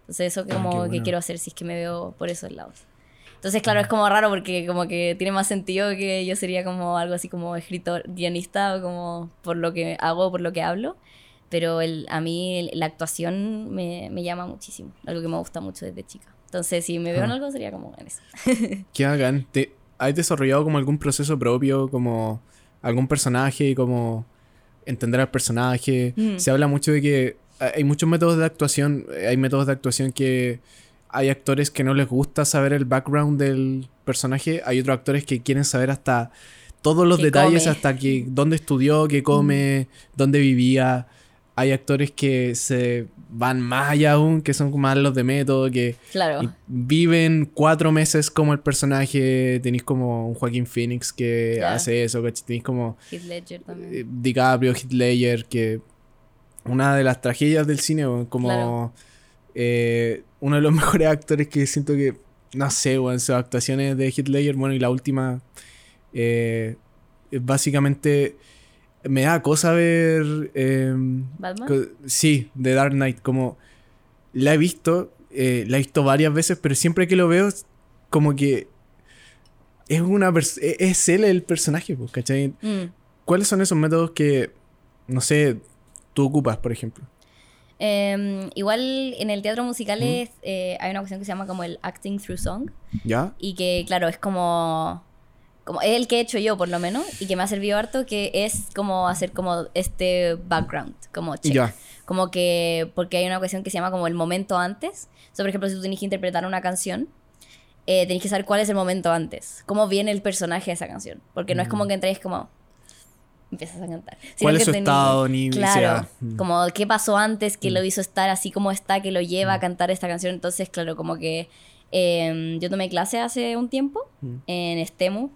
Entonces eso Ah, como que bueno. quiero hacer si es que me veo por esos lados. Entonces, claro, es como raro porque como que tiene más sentido que yo sería como algo así como escritor, guionista o como por lo que hago, por lo que hablo. Pero el, a mí el- la actuación me, me llama muchísimo, algo que me gusta mucho desde chica. Entonces, si me veo en Ah. algo sería como en eso. Qué bacán. ¿Te, ¿Has desarrollado como algún proceso propio, como algún personaje, como entender al personaje? Mm. Se habla mucho de que hay muchos métodos de actuación, hay métodos de actuación que hay actores que no les gusta saber el background del personaje, hay otros actores que quieren saber hasta todos los detalles, come. hasta que dónde estudió, qué come, dónde vivía. Hay actores que se van más allá aún, que son más los de método, que Claro. viven cuatro meses como el personaje. Tenéis como un Joaquín Phoenix que hace eso, ¿cachai? Tenéis como Heath Ledger también. eh, DiCaprio, Heath Ledger, que una de las tragedias del cine, como Claro. eh, uno de los mejores actores que siento que, no sé, weón, sus actuaciones de Heath Ledger, bueno, y la última, eh, es básicamente me da cosa ver... em, ¿Batman? Sí, de Dark Knight, como la he visto, eh, la he visto varias veces, pero siempre que lo veo, como que es una e- es él el personaje, ¿cachai? Mm. ¿Cuáles son esos métodos que, no sé, tú ocupas, por ejemplo? Em, igual en el teatro musical es, eh, hay una cuestión que se llama como el acting through song. ¿Ya? Y que, claro, es como. Como es el que he hecho yo, por lo menos, y que me ha servido harto, que es como hacer como este background, como check. Como que. Porque hay una cuestión que se llama como el momento antes. O sea, por ejemplo, si tú tenés que interpretar una canción, eh, tenés que saber cuál es el momento antes. Cómo viene el personaje de esa canción. Porque no es como que entréis como. Empiezas a cantar. Sino Mm. ¿Cuál es su tenés- estado? Ni, Claro, sea, mm. como qué pasó antes que lo hizo estar así como está, que lo lleva a cantar esta canción. Entonces, claro, como que eh, yo tomé clase hace un tiempo Mm. en STEMU,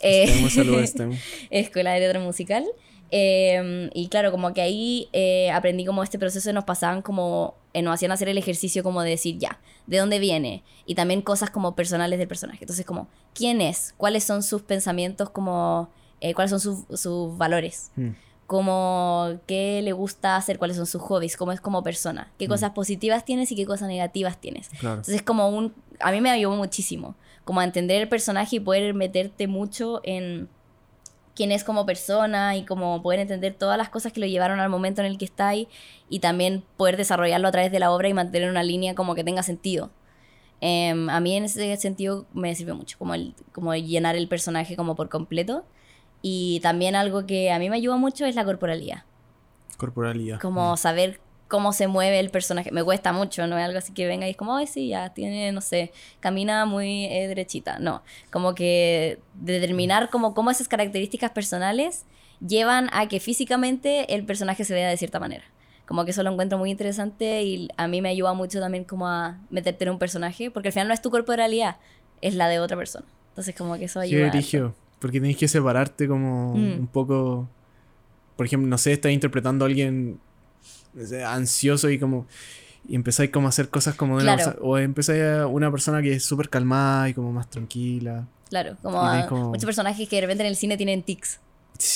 eh, saludos. Escuela de Teatro Musical. Eh, y claro, como que ahí eh, aprendí como este proceso nos pasaban como, eh, nos hacían hacer el ejercicio como de decir ya, ¿de dónde viene? Y también cosas como personales del personaje. Entonces como, ¿quién es? ¿Cuáles son sus pensamientos como, cuáles son sus, sus valores? Mm. como qué le gusta hacer, cuáles son sus hobbies, cómo es como persona, qué cosas positivas tienes y qué cosas negativas tienes. Claro. Entonces es como un, a mí me ayudó muchísimo, como a entender el personaje y poder meterte mucho en quién es como persona y como poder entender todas las cosas que lo llevaron al momento en el que está ahí y también poder desarrollarlo a través de la obra y mantener una línea como que tenga sentido. Em, a mí en ese sentido me sirvió mucho, como, el, como llenar el personaje como por completo. Y también algo que a mí me ayuda mucho es la corporalidad. Corporalidad. Como saber cómo se mueve el personaje. Me cuesta mucho, no es algo así que venga y es como, ay, sí, ya tiene, no sé, camina muy eh, derechita. No, como que determinar como, cómo esas características personales llevan a que físicamente el personaje se vea de cierta manera. Como que eso lo encuentro muy interesante y a mí me ayuda mucho también como a meterte en un personaje, porque al final no es tu corporalidad, es la de otra persona. Entonces como que eso ayuda. brígido, Porque tenés que separarte como Mm. un poco. Por ejemplo, no sé, estás interpretando a alguien ansioso y como. Y empezáis como a hacer cosas como de una Claro. O empezáis a una persona que es súper calmada y como más tranquila. Claro, como, a- como- muchos personajes que de repente en el cine tienen tics.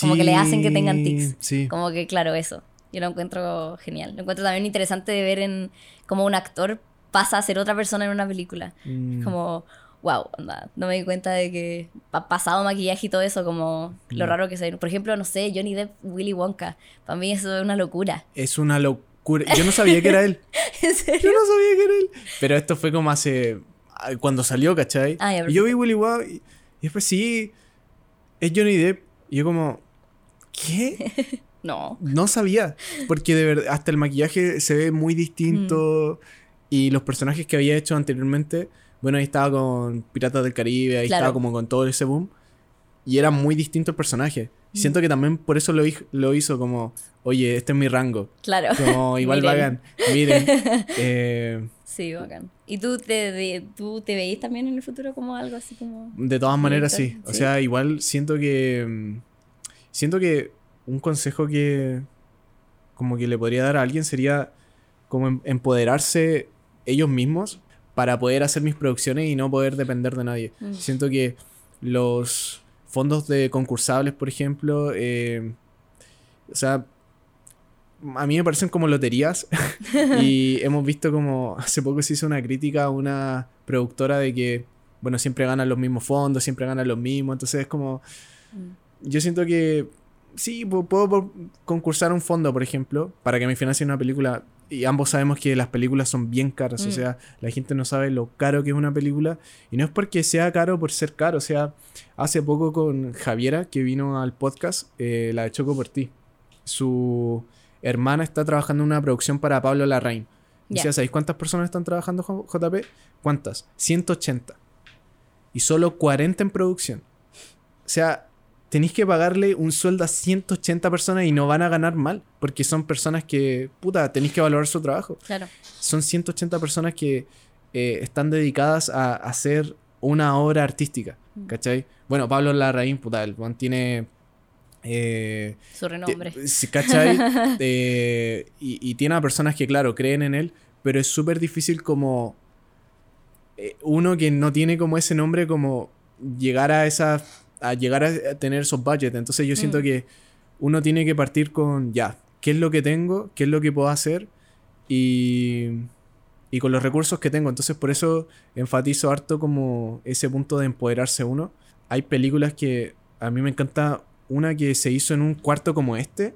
Como que le hacen que tengan tics. Sí. Como que, claro, eso. Yo lo encuentro genial. Lo encuentro también interesante de ver en cómo un actor pasa a ser otra persona en una película. Mm, Como, wow, onda, no me di cuenta de que ha pasado maquillaje y todo eso, como lo Mm. raro que se Por ejemplo, no sé, Johnny Depp, Willy Wonka. Para mí eso es una locura. Es una locura. Yo no sabía que era él. ¿En Yo serio? no sabía que era él. Pero esto fue como hace. ah, Cuando salió, ¿cachai? Ah, ya, y yo vi Willy Wonka y, y después sí. Es Johnny Depp. Y yo como. ¿Qué? No. No sabía. Porque de verdad, hasta el maquillaje se ve muy distinto. Mm. Y los personajes que había hecho anteriormente. Bueno, ahí estaba con Piratas del Caribe, ahí Claro. estaba como con todo ese boom. y era muy distinto el personaje. Y Siento que también por eso lo, hi- lo hizo como, oye, este es mi rango. Claro. Como igual Miren. bacán. Miren. eh, Sí, bacán. ¿Y tú te, de- tú te veís también en el futuro como algo así como... de todas maneras, sí. O sí. sea, igual siento que. mm, Siento que un consejo que. Como que le podría dar a alguien sería como em- empoderarse ellos mismos para poder hacer mis producciones y no poder depender de nadie. Mm. Siento que los fondos de concursables, por ejemplo, eh, o sea, a mí me parecen como loterías y hemos visto como hace poco se hizo una crítica a una productora de que, bueno, siempre ganan los mismos fondos, siempre ganan los mismos, entonces es como, Mm. yo siento que sí, pu- puedo po- concursar un fondo, por ejemplo, para que me financien una película. Y ambos sabemos que las películas son bien caras. O Mm. sea, la gente no sabe lo caro que es una película. Y no es porque sea caro por ser caro. O sea, hace poco con Javiera, que vino al podcast, eh, la de Choco por ti. Su hermana está trabajando en una producción para Pablo Larraín. Y decía, ¿sabéis cuántas personas están trabajando, JP? ¿Cuántas? 180. Y solo 40 en producción. O sea, tenéis que pagarle un sueldo a 180 personas y no van a ganar mal, porque son personas que, puta, tenéis que valorar su trabajo. Claro. Son 180 personas que eh, están dedicadas a hacer una obra artística, Mm. ¿cachai? Bueno, Pablo Larraín, puta, el man tiene... eh, Su renombre. ¿cachai? Eh, y, y tiene a personas que, claro, creen en él, pero es súper difícil como uno que no tiene como ese nombre, como llegar a esa, a llegar a tener esos budgets. Entonces yo siento Mm. que uno tiene que partir con, ya, ¿qué es lo que tengo? ¿Qué es lo que puedo hacer? Y, y con los recursos que tengo. Entonces por eso enfatizo harto como ese punto de empoderarse uno. Hay películas que a mí me encanta una que se hizo en un cuarto como este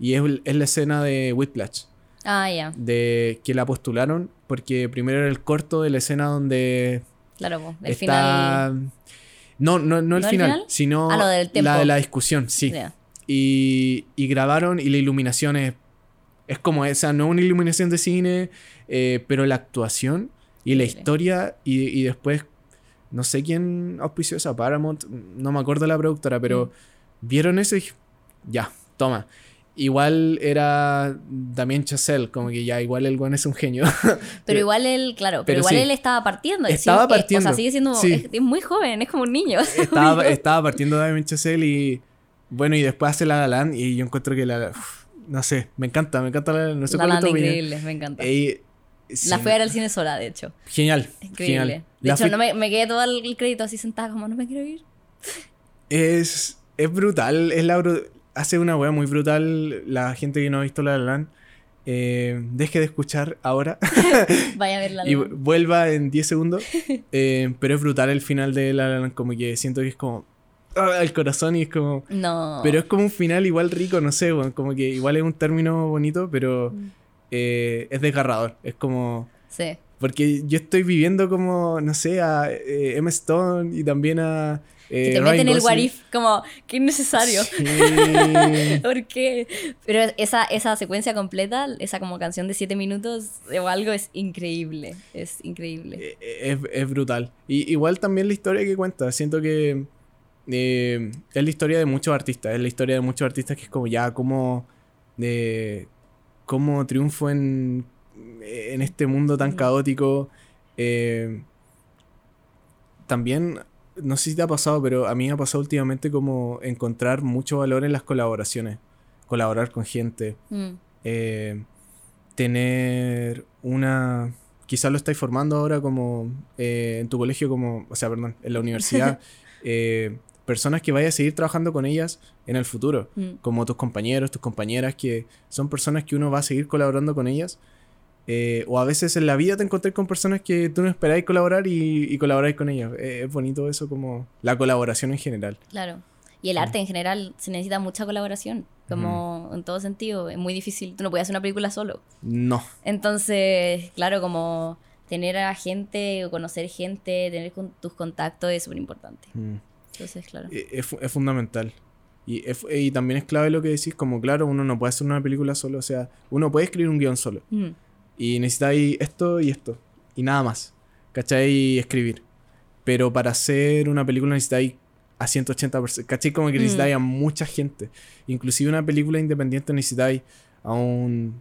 y es, es la escena de Whiplash Ah, ya. de que la postularon porque primero era el corto de la escena donde Claro, el está final... no no no el ¿No el final, final? sino Ah, lo del tempo. la de la discusión sí y, y grabaron y la iluminación es es como esa no una iluminación de cine eh, pero la actuación y la historia y, y después no sé quién auspició esa Paramount no me acuerdo la productora pero Mm. vieron eso y ya toma igual era Damien Chazelle como que ya igual el guan es un genio Pero igual él, claro, pero, Pero igual sí. él estaba partiendo. Estaba sí, partiendo, O sea, sigue siendo... sí. Es, es muy joven, es como un niño. estaba, estaba partiendo Damien Chazelle y bueno, y después hace La La Land y yo encuentro que la uf, no sé, me encanta, me encanta La no sé La cuál es Land increíble, me encanta. La fui a ver al cine sola, de hecho. Genial, Increíble. genial. De La hecho, fui- no me, me quedé todo el crédito así sentada como, no me quiero ir. es, es brutal, es la hace una wea muy brutal la gente que no ha visto La La Land. Eh, deje de escuchar ahora Vaya a ver la y La vu- vuelva en 10 segundos. Eh, pero es brutal el final de La La Land, como que siento que es como ah, el corazón y es como No. Pero es como un final igual rico, no sé, como que igual es un término bonito, pero Mm. eh, es desgarrador. Es como. Sí. Porque yo estoy viviendo como, no sé, a eh, Emma Stone y también a. eh, te meten el what if, como, qué innecesario. Sí. ¿Por qué? Pero esa, esa secuencia completa, esa como canción de siete minutos o algo es increíble. Es increíble. Eh, es, es brutal. Y igual también la historia que cuenta. Siento que eh, es la historia de muchos artistas. Es la historia de muchos artistas que es como ya como de cómo triunfo en, en este mundo tan caótico. Eh, también, no sé si te ha pasado, pero a mí me ha pasado últimamente como encontrar mucho valor en las colaboraciones. Colaborar con gente Mm. eh, tener una... Quizás lo estáis formando ahora como eh, en tu colegio, como, o sea, perdón, en la universidad, eh, personas que vayas a seguir trabajando con ellas en el futuro, Mm. como tus compañeros, tus compañeras, que son personas que uno va a seguir colaborando con ellas. Eh, o a veces en la vida te encontré con personas que tú no esperáis colaborar y, y colaboráis con ellas. Eh, es bonito eso como la colaboración en general. Claro. Y el arte en general se necesita mucha colaboración, como en todo sentido. Es muy difícil. Tú no puedes hacer una película solo. No. Entonces, claro, como tener a gente o conocer gente, tener con- tus contactos es súper importante. Mm. Entonces, claro. Eh, Es, es fundamental. Y, es- y también es clave lo que decís, como claro, uno no puede hacer una película solo, o sea, uno puede escribir un guion solo. Mm. Y necesitáis esto y esto, y nada más. ¿Cachai? Y escribir. Pero para hacer una película necesitáis a 180 personas. ¿Cachai? Como que necesitáis a mucha gente. Inclusive una película independiente necesitáis a un...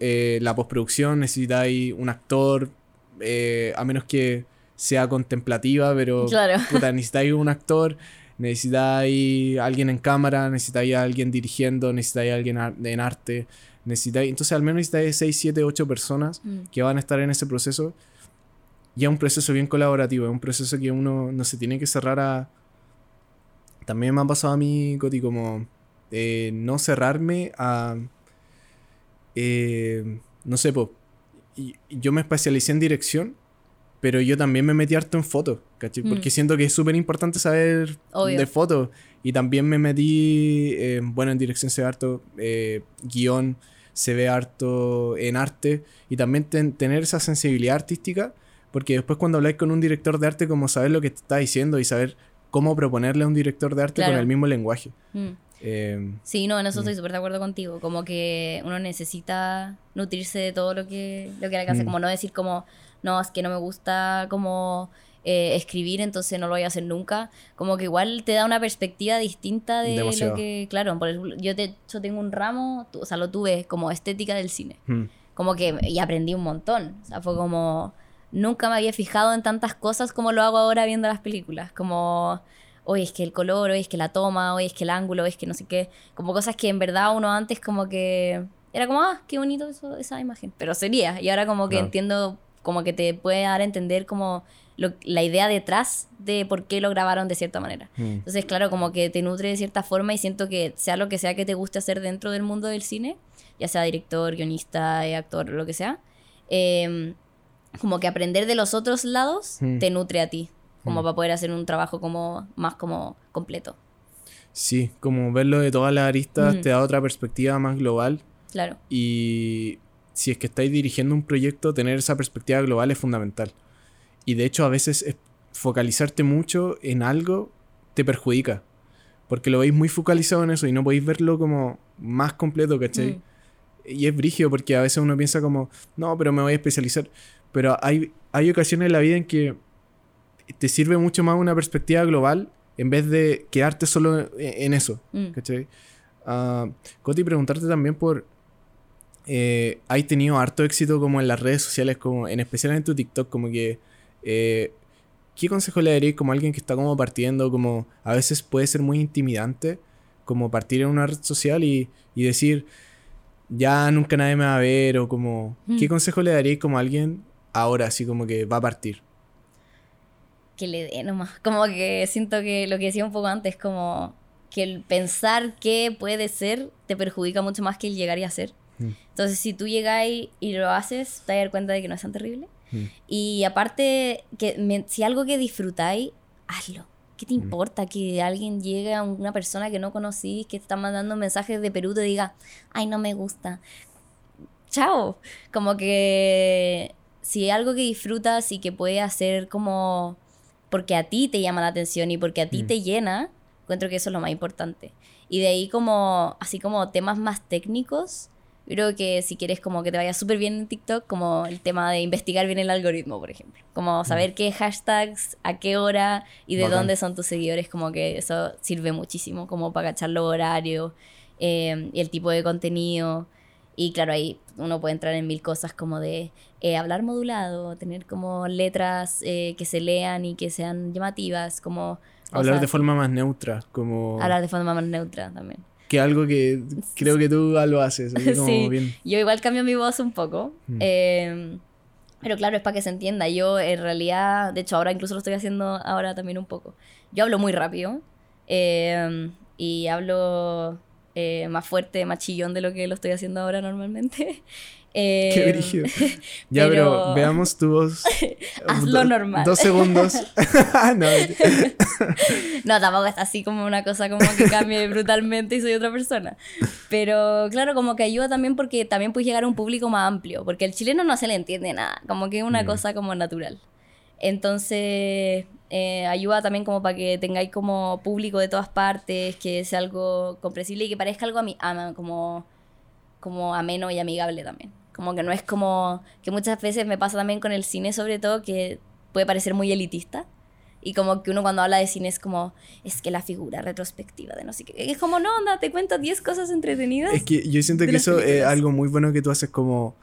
eh, la postproducción, necesitáis un actor, eh, a menos que sea contemplativa, pero Claro. puta, necesitáis un actor, necesitáis alguien en cámara, necesitáis alguien dirigiendo, necesitáis alguien en arte, necesitáis, entonces al menos necesitáis 6, 7, 8 personas Mm. que van a estar en ese proceso. Y es un proceso bien colaborativo, es un proceso que uno no se tiene que cerrar a... También me ha pasado a mí, Coti, como eh, no cerrarme a... eh, no sé, y yo me especialicé en dirección, pero yo también me metí harto en fotos, ¿cachai? Mm. Porque siento que es súper importante saber Obvio. de fotos. Y también me metí, eh, bueno, en dirección se harto eh, guion, se ve harto en arte. Y también ten- tener esa sensibilidad artística, porque después cuando habláis con un director de arte, como saber lo que te está diciendo y saber cómo proponerle a un director de arte Claro. con el mismo lenguaje. Mm. Eh, Sí, no, en eso Mm. estoy súper de acuerdo contigo. Como que uno necesita nutrirse de todo lo que, lo que le alcance. Mm. Como no decir como, no, es que no me gusta como eh, escribir, entonces no lo voy a hacer nunca. Como que igual te da una perspectiva distinta de Demasiado. lo que, claro, por ejemplo, yo de hecho tengo un ramo, o sea, lo tuve como estética del cine. hmm, Como que, y aprendí un montón. O sea, fue como, nunca me había fijado en tantas cosas como lo hago ahora viendo las películas. Como, oye, es que el color, oye, es que la toma, oye, es que el ángulo, oye, es que no sé qué. Como cosas que en verdad uno antes como que era como, ah, qué bonito eso, esa imagen. Pero sería. Y ahora como que Claro. entiendo, como que te puede dar a entender como lo- la idea detrás de por qué lo grabaron de cierta manera. hmm. Entonces, claro, como que te nutre de cierta forma y siento que sea lo que sea que te guste hacer dentro del mundo del cine, ya sea director, guionista, eh, actor, lo que sea, eh, como que aprender de los otros lados Mm. te nutre a ti, como Mm. para poder hacer un trabajo como más como completo. Sí, como verlo de todas las aristas Mm. te da otra perspectiva más global. Claro. Y si es que estáis dirigiendo un proyecto, tener esa perspectiva global es fundamental. Y de hecho, a veces es- focalizarte mucho en algo te perjudica. Porque lo veis muy focalizado en eso y no podéis verlo como más completo, ¿cachai? Mm. Y es brígido porque a veces uno piensa como, no, pero me voy a especializar. Pero hay, hay ocasiones en la vida en que te sirve mucho más una perspectiva global en vez de quedarte solo en, en eso. Mm. ¿Cachai? Ah, Coti, preguntarte también por. Eh, ¿Hay tenido harto éxito como en las redes sociales, como en especial en tu TikTok? Como que. eh, ¿Qué consejo le darías como alguien que está como partiendo? Como a veces puede ser muy intimidante, como partir en una red social y, y decir, ya nunca nadie me va a ver, o como. ¿Qué Mm. consejo le darías como a alguien ahora, así como que va a partir? que le dé nomás. Como que siento que lo que decía un poco antes, como que el pensar qué puede ser te perjudica mucho más que el llegar y hacer. Mm. Entonces, si tú llegáis y lo haces, te vas a dar cuenta de que no es tan terrible. Mm. Y aparte, que me- si algo que disfrutáis, hazlo. ¿Qué te importa que alguien llegue a una persona que no conocís, que te está mandando mensajes de Perú, te diga, ay, no me gusta? Chao. Como que si algo que disfrutas y que puedes hacer como porque a ti te llama la atención y porque a ti Mm. te llena, encuentro que eso es lo más importante. Y de ahí como, así como temas más técnicos, creo que si quieres como que te vaya súper bien en TikTok, como el tema de investigar bien el algoritmo, por ejemplo. Como saber qué hashtags, a qué hora y de Bacán. dónde son tus seguidores, como que eso sirve muchísimo como para cachar los horarios eh, y el tipo de contenido. Y claro, ahí uno puede entrar en mil cosas como de eh, hablar modulado, tener como letras eh, que se lean y que sean llamativas, como... Hablar de forma más neutra, como... Hablar de forma más neutra también. Que algo que creo que tú lo haces, así como Sí. bien... Yo igual cambio mi voz un poco. Mm. eh, pero claro, es para que se entienda. Yo en realidad, de hecho ahora incluso lo estoy haciendo ahora también un poco. Yo hablo muy rápido eh, y hablo eh, más fuerte, más chillón de lo que lo estoy haciendo ahora normalmente. Eh, Qué brígido. Ya, pero, pero- veamos tu voz. Hazlo Do- normal. Dos segundos. no, No, tampoco está así como una cosa como que cambie brutalmente y soy otra persona. Pero claro, como que ayuda también porque también puedes llegar a un público más amplio, porque el chileno no se le entiende nada, como que es una Mm. cosa como natural. Entonces, eh, ayuda también como para que tengáis como público de todas partes, que sea algo comprensible y que parezca algo a mí, como, como ameno y amigable también. Como que no es como, que muchas veces me pasa también con el cine sobre todo, que puede parecer muy elitista. Y como que uno cuando habla de cine es como, es que la figura retrospectiva de no sé qué. Es como, no, anda, te cuento 10 cosas entretenidas. Es que yo siento de que eso es películas. algo muy bueno que tú haces como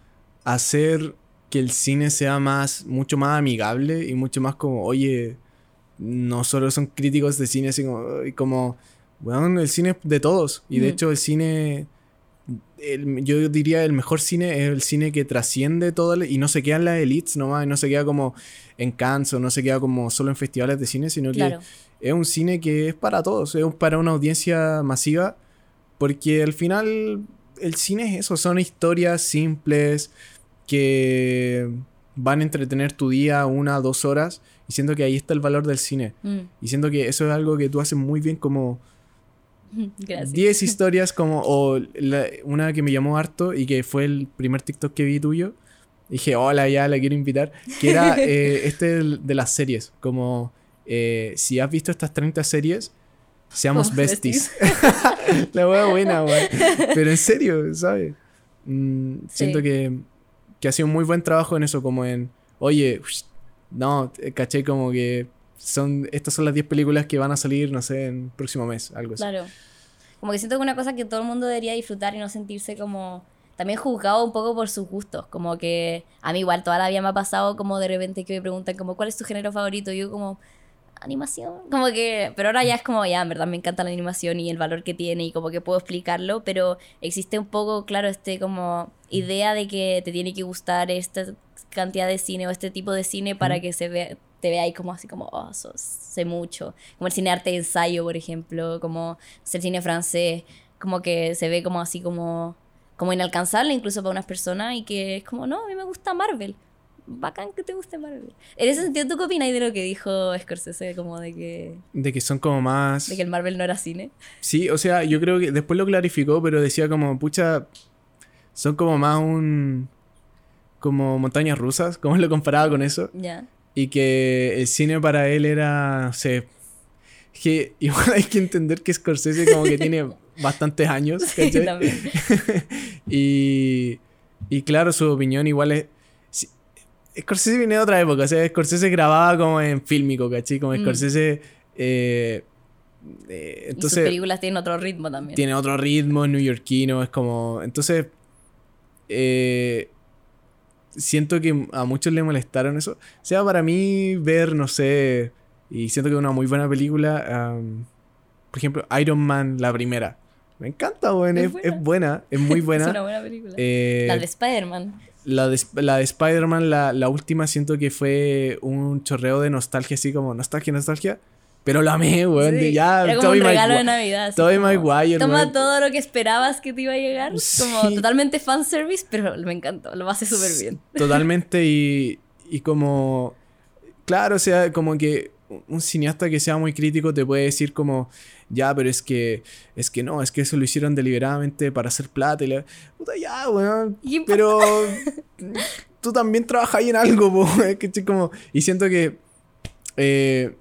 hacer que el cine sea más, mucho más amigable y mucho más como, oye, no solo son críticos de cine, sino como, bueno, el cine es de todos. Y de Ujú. hecho el cine, el- yo diría el mejor cine es el cine que trasciende todo el- y no se queda en las elites nomás, no se queda como en Cannes o no se queda como solo en festivales de cine, sino Claro. que es un cine que es para todos, es para una audiencia masiva, porque al final el cine es eso, son historias simples que van a entretener tu día una, dos horas, y siento que ahí está el valor del cine. Mm, Y siento que eso es algo que tú haces muy bien como Gracias. 10 historias como o la- una que me llamó harto y que fue el primer TikTok que vi tuyo. Dije, hola, ya la quiero invitar. Que era eh, este de las series. Como eh, si has visto estas 30 series, seamos besties. la wea buena, weón. Pero en serio, ¿sabes? Mm, Siento que, que ha sido un muy buen trabajo en eso, como en, oye, no, caché como que son, estas son las 10 películas que van a salir, no sé, en el próximo mes, algo así. Claro. Como que siento que una cosa que todo el mundo debería disfrutar y no sentirse como también juzgado un poco por sus gustos. Como que a mí igual toda la vida me ha pasado como de repente que me preguntan como ¿cuál es tu género favorito? Y yo como animación. Como que, pero ahora ya es como ya, en verdad me encanta la animación y el valor que tiene y como que puedo explicarlo, pero existe un poco, claro, este como idea de que te tiene que gustar esta cantidad de cine o este tipo de cine para Ujú. que se vea te veáis como así como, oh, sos- sé mucho. Como el cine arte de ensayo, por ejemplo, como el cine francés, como que se ve como así como, como inalcanzable incluso para unas personas y que es como, no, a mí me gusta Marvel. Bacán que te guste Marvel. En ese sentido, ¿tú qué opinas de lo que dijo Scorsese? Como de que, De que son como más... de que el Marvel no era cine. Sí, o sea, yo creo que después lo clarificó, pero decía como, pucha, son como más un... como montañas rusas, como lo comparaba con eso. Ya. Y que el cine para él era, no sé, que igual hay que entender que Scorsese como que tiene bastantes años. También. y, y claro, su opinión igual es... sí, Scorsese viene de otra época, o sea, Scorsese grababa como en fílmico, ¿cachai? Como Mm. Scorsese... eh, eh, y sus entonces películas tienen otro ritmo también. tiene otro ritmo, es neoyorquino, es como... Entonces, eh, siento que a muchos le molestaron eso. O sea, para mí ver, no sé, y siento que es una muy buena película, por ejemplo, Iron Man, la primera. Me encanta, weón, Es es, buena. es buena, es muy buena. Es una buena película. Eh, la de Spider-Man. la de, la de Spider-Man, la, la última, siento que fue un chorreo de nostalgia, así como nostalgia, nostalgia. Pero la amé, weón. Sí, ya, Era como Tobey un regalo de Navidad. Maguire, Toma weón. todo lo que esperabas que te iba a llegar. Como totalmente fanservice, pero me encantó. Lo hace súper bien. Totalmente y, y como... Claro, o sea, como que un cineasta que sea muy crítico te puede decir como, ya, pero es que, es que no, es que eso lo hicieron deliberadamente para hacer plata y la... Puta, ya, weón. Pero tú también trabajas ahí en algo, po, ¿cachai? como Y siento que, eh,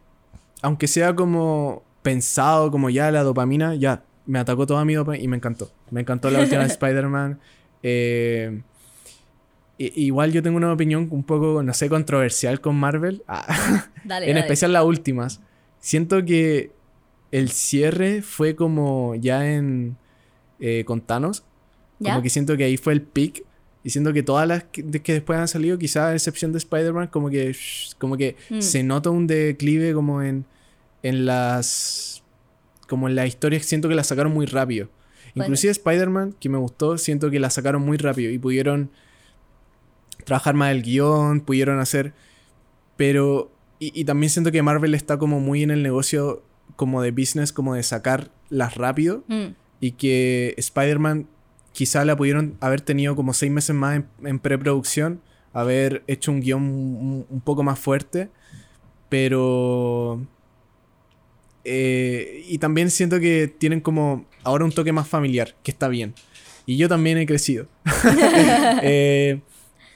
aunque sea como pensado, como ya la dopamina, ya, me atacó toda mi dopamina y me encantó. Me encantó la última de Spider-Man. Eh, igual yo tengo una opinión un poco, no sé, controversial con Marvel. Ah, Dale, en dale. especial las últimas. Siento que el cierre fue como ya en... eh, con Thanos. ¿Ya? Como que siento que ahí fue el peak. Y siento que todas las que, de que después han salido, quizás a excepción de Spider-Man, como que, shh, como que Mm. se nota un declive como en, en las... Como en las historias, siento que las sacaron muy rápido. Puede Inclusive Spider-Man, que me gustó, siento que la sacaron muy rápido y pudieron trabajar más el guion, pudieron hacer... Pero... Y, y también siento que Marvel está como muy en el negocio como de business, como de sacarlas rápido Mm, y que Spider-Man quizá la pudieron haber tenido como seis meses más en, en preproducción, haber hecho un guion un, un poco más fuerte, pero... eh, y también siento que tienen como ahora un toque más familiar, que está bien. Y yo también he crecido. Eh,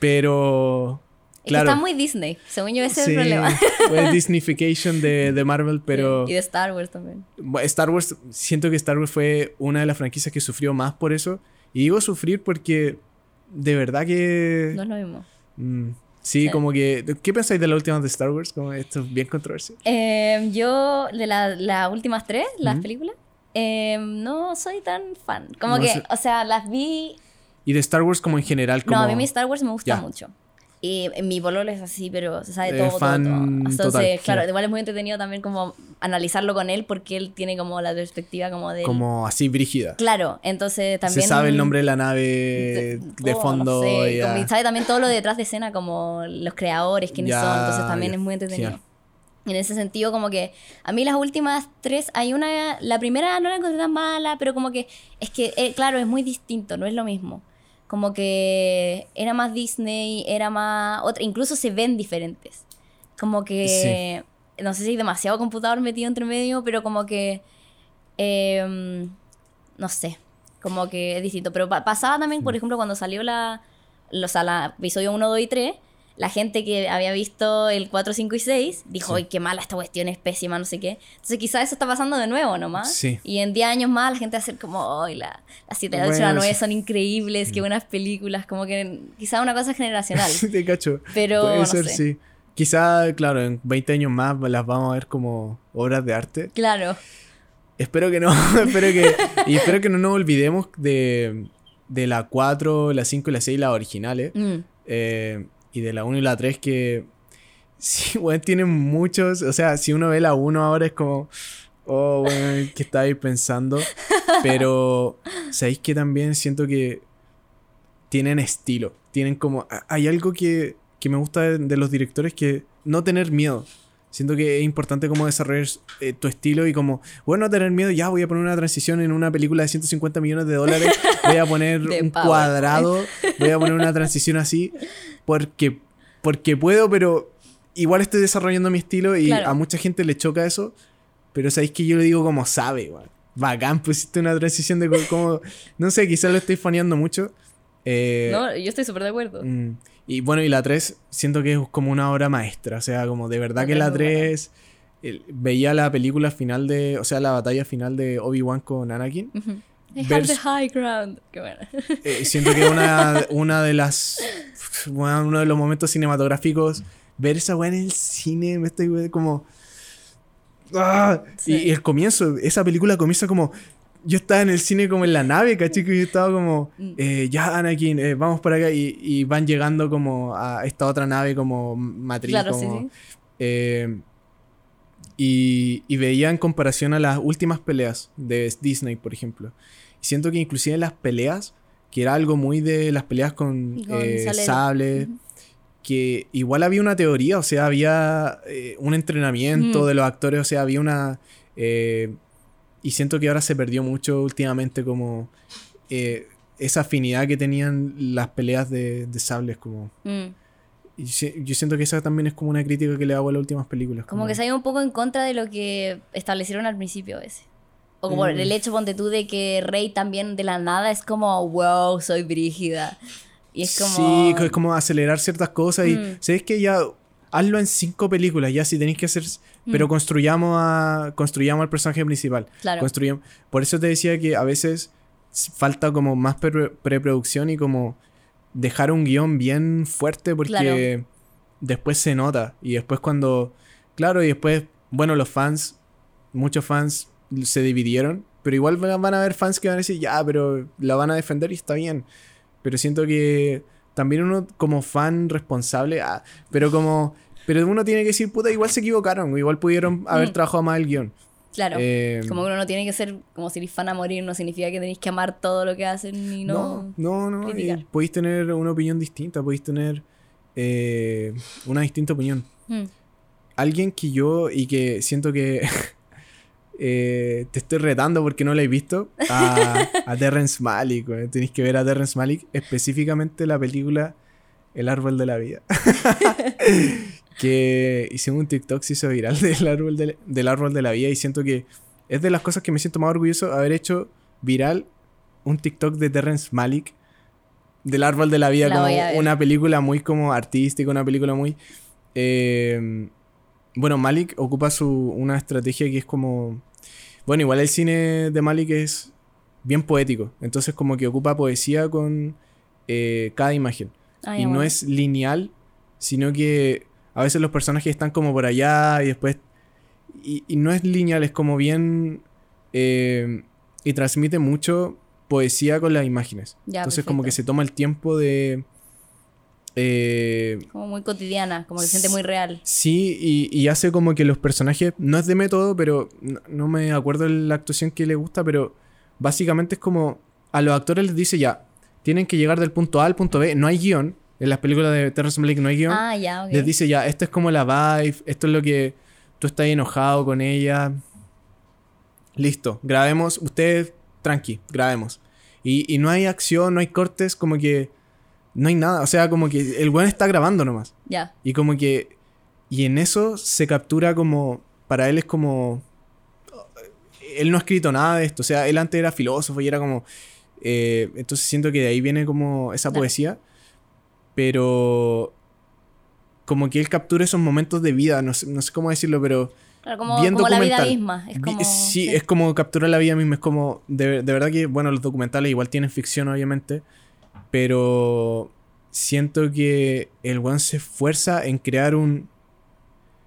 pero... Claro. está muy Disney. Según yo, ese es el problema. fue Disneyfication de, de Marvel, pero... Y de Star Wars también. Star Wars, siento que Star Wars fue una de las franquicias que sufrió más por eso. Y digo sufrir porque de verdad que... No es lo mismo. mm, Sí, como que. ¿Qué pensáis de las últimas de Star Wars? Como esto es bien controversial. Eh, yo, de la- las últimas tres, las películas, eh, no soy tan fan. Como No que, sé. o sea, las vi. Y de Star Wars como en general. Como... No, a mí mi Star Wars me gusta Ya. mucho. Y mi pololo es así, pero se sabe Eh, todo, todo, fan todo. Entonces, total, claro, sí. igual es muy entretenido también como analizarlo con él porque él tiene como la perspectiva como de... Como así brígida. Claro, entonces también... Se sabe el nombre de la nave de, oh, fondo. No sé, ya. como- y sabe también todo lo detrás de escena, como los creadores, quiénes Ya, son. Entonces también ya, es muy entretenido. en ese sentido, como que a mí las últimas tres, hay una, la primera no la encontré tan mala, pero como que es que, eh, claro, es muy distinto, no es lo mismo. Como que era más Disney, era más otra, incluso se ven diferentes. Como que, no sé si hay demasiado computador metido entre medio, pero como que, em, no sé, como que es distinto. Pero pa- pasaba también, por ejemplo, cuando salió la, o sea, la episodio 1, 2 y 3, la gente que había visto el 4, 5 y 6 dijo, Sí. ¡ay, qué mala esta cuestión, es pésima, no sé qué! Entonces quizás eso está pasando de nuevo nomás. Sí. Y en 10 años más la gente va a ser como, ¡ay, la, las 7, las 8 y la Bueno, 9 sí. son increíbles, qué buenas películas! Como que quizás una cosa generacional. Sí, te cacho. Pero, Puede no ser, sé. sí. Quizá, claro, en 20 años más las vamos a ver como obras de arte. claro. Espero que no, espero que... Y espero que no nos olvidemos de, de la 4, la 5 y la 6, las originales. Mm. Eh, y de la 1 y la 3 que... Sí, tienen muchos... O sea, si uno ve la 1 ahora es como... Oh, bueno, ¿qué estáis pensando? Pero, ¿sabéis que también siento que tienen estilo? Tienen como... Hay algo que, que me gusta de, de los directores que no tener miedo. Siento que es importante como desarrollar eh, tu estilo y como, bueno, no tener miedo, ya voy a poner una transición en una película de 150 millones de dólares, voy a poner un cuadrado, voy a poner una transición así, porque, porque puedo, pero igual estoy desarrollando mi estilo y Claro. a mucha gente le choca eso, pero sabéis que yo le digo como sabe, weón. Bacán, pusiste una transición de co- como, no sé, quizás lo estoy faneando mucho. Eh, No, yo estoy súper de acuerdo. Mm, Y bueno, y la 3 siento que es como una obra maestra. O sea, como de verdad que la es muy buena. 3 el- veía la película final de. O sea, la batalla final de Obi-Wan con Anakin. Have Vers- the high ground. Qué bueno. Eh, siento que una, una de las. bueno, uno de los momentos cinematográficos. Ver esa weá en el cine, me estoy como. ¡Ah! Sí. Y, y el comienzo, esa película comienza como. Yo estaba en el cine como en la nave, ¿cachai? Que yo estaba como. Mm. eh, ya, Anakin, eh, vamos por acá. Y, y van llegando como a esta otra nave como matriz. Claro, sí, como, sí. eh, y, y veía en comparación a las últimas peleas de Disney, por ejemplo. Y siento que inclusive las peleas, que era algo muy de las peleas con, con eh, sable, que igual había una teoría, o sea, había un entrenamiento Ujú. de los actores, o sea, había una... eh, y siento que ahora se perdió mucho últimamente como eh, esa afinidad que tenían las peleas de, de sables, como... Mm. y yo siento que esa también es como una crítica que le hago a las últimas películas. Como que se ha ido un poco en contra de lo que establecieron al principio veces. O como Mm. el hecho, ponte tú, de que Rey también de la nada es como, wow, soy brígida. Y es como... Sí, es como acelerar ciertas cosas y Mm. sabes que ya hazlo en cinco películas, ya si tenéis que hacer, pero construyamos a construyamos al personaje principal. Mm. Claro. Construyamos. Por eso te decía que a veces falta como más pre- preproducción y como dejar un guion bien fuerte porque Claro. después se nota y después cuando claro y después bueno los fans muchos fans se dividieron pero igual van a haber fans que van a decir ya pero la van a defender y está bien pero siento que también uno como fan responsable ah, pero como pero uno tiene que decir puta igual se equivocaron igual pudieron haber Mm. trabajado más el guion Claro. Eh, como que uno no tiene que ser como si eres fan a morir, no significa que tenéis que amar todo lo que hacen y no... No, no, podéis tener una opinión distinta, podéis tener eh, una distinta opinión. Mm. Alguien que yo y que siento que eh, te estoy retando porque no la he visto, a, a Terrence Malick. Tenéis que ver a Terrence Malick, específicamente la película El Árbol de la Vida. que hicimos un TikTok, se hizo viral del árbol de, del árbol de la vida y siento que es de las cosas que me siento más orgulloso haber hecho viral un TikTok de Terrence Malick del árbol de la vida La como una película muy como artística una película muy eh, bueno Malik ocupa su una estrategia que es como bueno igual el cine de Malik es bien poético entonces como que ocupa poesía con eh, cada imagen. Ah, y no es lineal sino que a veces los personajes están como por allá y después... Y, y no es lineal, es como bien... eh, y transmite mucho poesía con las imágenes. Ya, Entonces como que se toma el tiempo de... eh, Como muy cotidiana, como que se siente muy real. Sí, y, y hace como que los personajes, no es de método, pero no, no me acuerdo de la actuación que le gusta, pero básicamente es como a los actores les dice ya, tienen que llegar del punto A al punto B, no hay guion, en las películas de Terrence Malick no hay guion, Ah, ya, ok. les dice ya, esto es como la vibe, esto es lo que tú estás enojado con ella, listo, grabemos, ustedes tranqui, grabemos. Y, y no hay acción, no hay cortes, como que no hay nada, o sea, como que el weón está grabando nomás. Ya. Y como que. Y en eso se captura como. Para él es como. Él no ha escrito nada de esto. O sea, él antes era filósofo y era como. eh, entonces siento que de ahí viene como esa poesía. Pero. Como que él captura esos momentos de vida. No sé, no sé cómo decirlo, pero. Claro, como, bien como la vida misma. Es Vi- como. sí, es como capturar la vida misma. Es como. De, de verdad que, bueno, los documentales igual tienen ficción, obviamente. Pero siento que el one se esfuerza en crear un.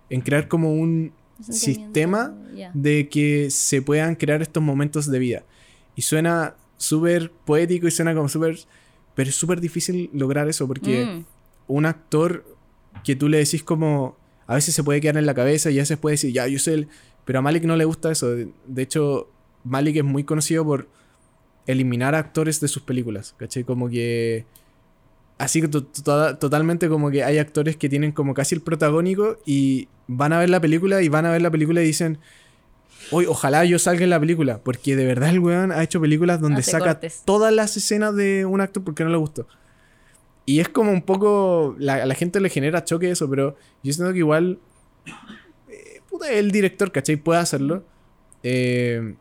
En crear como un sistema de que se puedan crear estos momentos de vida. Y suena súper poético y suena como súper. Pero es súper difícil lograr eso porque Mm, un actor que tú le decís como a veces se puede quedar en la cabeza y a veces puede decir, ya, yo soy el... Pero a Malik no le gusta eso. De, hecho, Malik es muy conocido por eliminar actores de sus películas, ¿cachai? Como que... Así que to- to- totalmente como que hay actores que tienen como casi el protagónico y van a ver la película y van a ver la película y dicen, Hoy, ojalá yo salga en la película, porque de verdad el weón ha hecho películas donde Hace saca cortes. todas las escenas de un actor porque no le gustó. Y es como un poco. La, a la gente le genera choque eso, pero yo siento que igual. eh, puta, el director, ¿cachai? Puede hacerlo. Eh,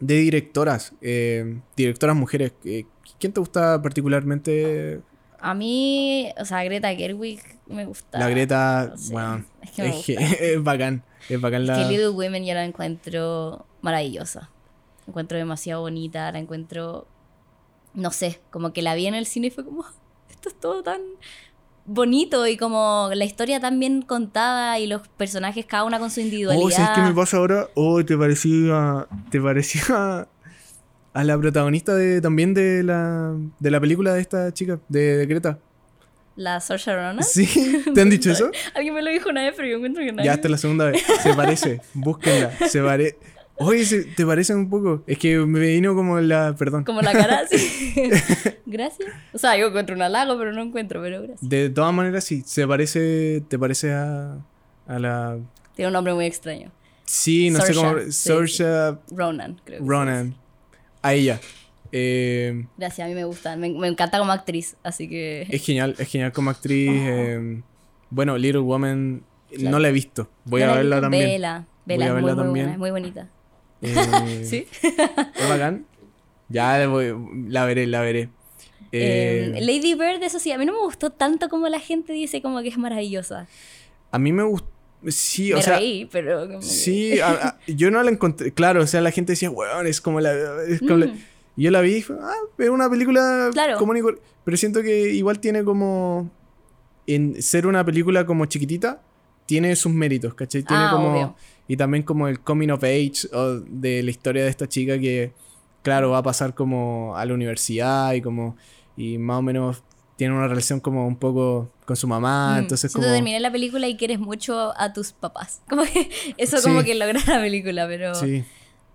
de directoras, eh, directoras mujeres. eh, ¿Quién te gusta particularmente? A mí, o sea, Greta Gerwig me gusta. La Greta, no sé, bueno, es que me es, gusta. es bacán. Es bacán la. que Little Women yo la encuentro maravillosa. La encuentro demasiado bonita, la encuentro, no sé, como que la vi en el cine y fue como, esto es todo tan bonito y como la historia tan bien contada y los personajes cada una con su individualidad. Oh, ¿sabes qué me pasa ahora? Oh, te parecía. Te parecía. A la protagonista de, también de la, de la película de esta chica, de, de Greta. La Saoirse Ronan. ¿Sí? ¿Te han dicho eso? Alguien me lo dijo una vez, pero yo encuentro que no. Ya es la segunda vez. Se parece. Búsquenla. Se parece. Oye, se- ¿te parecen un poco? Es que me vino como la. Perdón. Como la cara así. gracias. O sea, yo encuentro un halago, pero no encuentro, pero gracias. De todas maneras, sí. Se parece. ¿Te parece a. a la. Tiene un nombre muy extraño. Sí, no sé cómo. Saoirse, sí, Ronan, creo. que sí. Ronan. A ella. Eh, Gracias, a mí me gusta. Me, me encanta como actriz, así que. es genial, es genial como actriz. eh, bueno, Little Woman no la he visto. Voy ¿No a la verla también. Vela, vela, a es muy, verla muy también. buena, es muy bonita. Eh, ¿Sí? Es bacán. Ya la voy- la veré, la veré. Lady Bird, eso sí, a mí no me gustó tanto como la gente dice como que es maravillosa. a mí me gustó. Sí, me o sea. reí, pero como que- Sí, a- a- yo no la encontré. Claro, o sea, la gente decía, weón, es como la. es como la-". Y yo la vi y ah, es una película Claro. común y Pero siento que igual tiene como. En ser una película como chiquitita, tiene sus méritos, ¿cachai? Tiene Ah, como. obvio. Y también como el coming of age o de la historia de esta chica que, claro, va a pasar como a la universidad y como. Y más o menos tiene una relación como un poco con su mamá, Mm, entonces como. terminé la película y quieres mucho a tus papás. Como que eso Sí. como que logra la película, pero... Sí.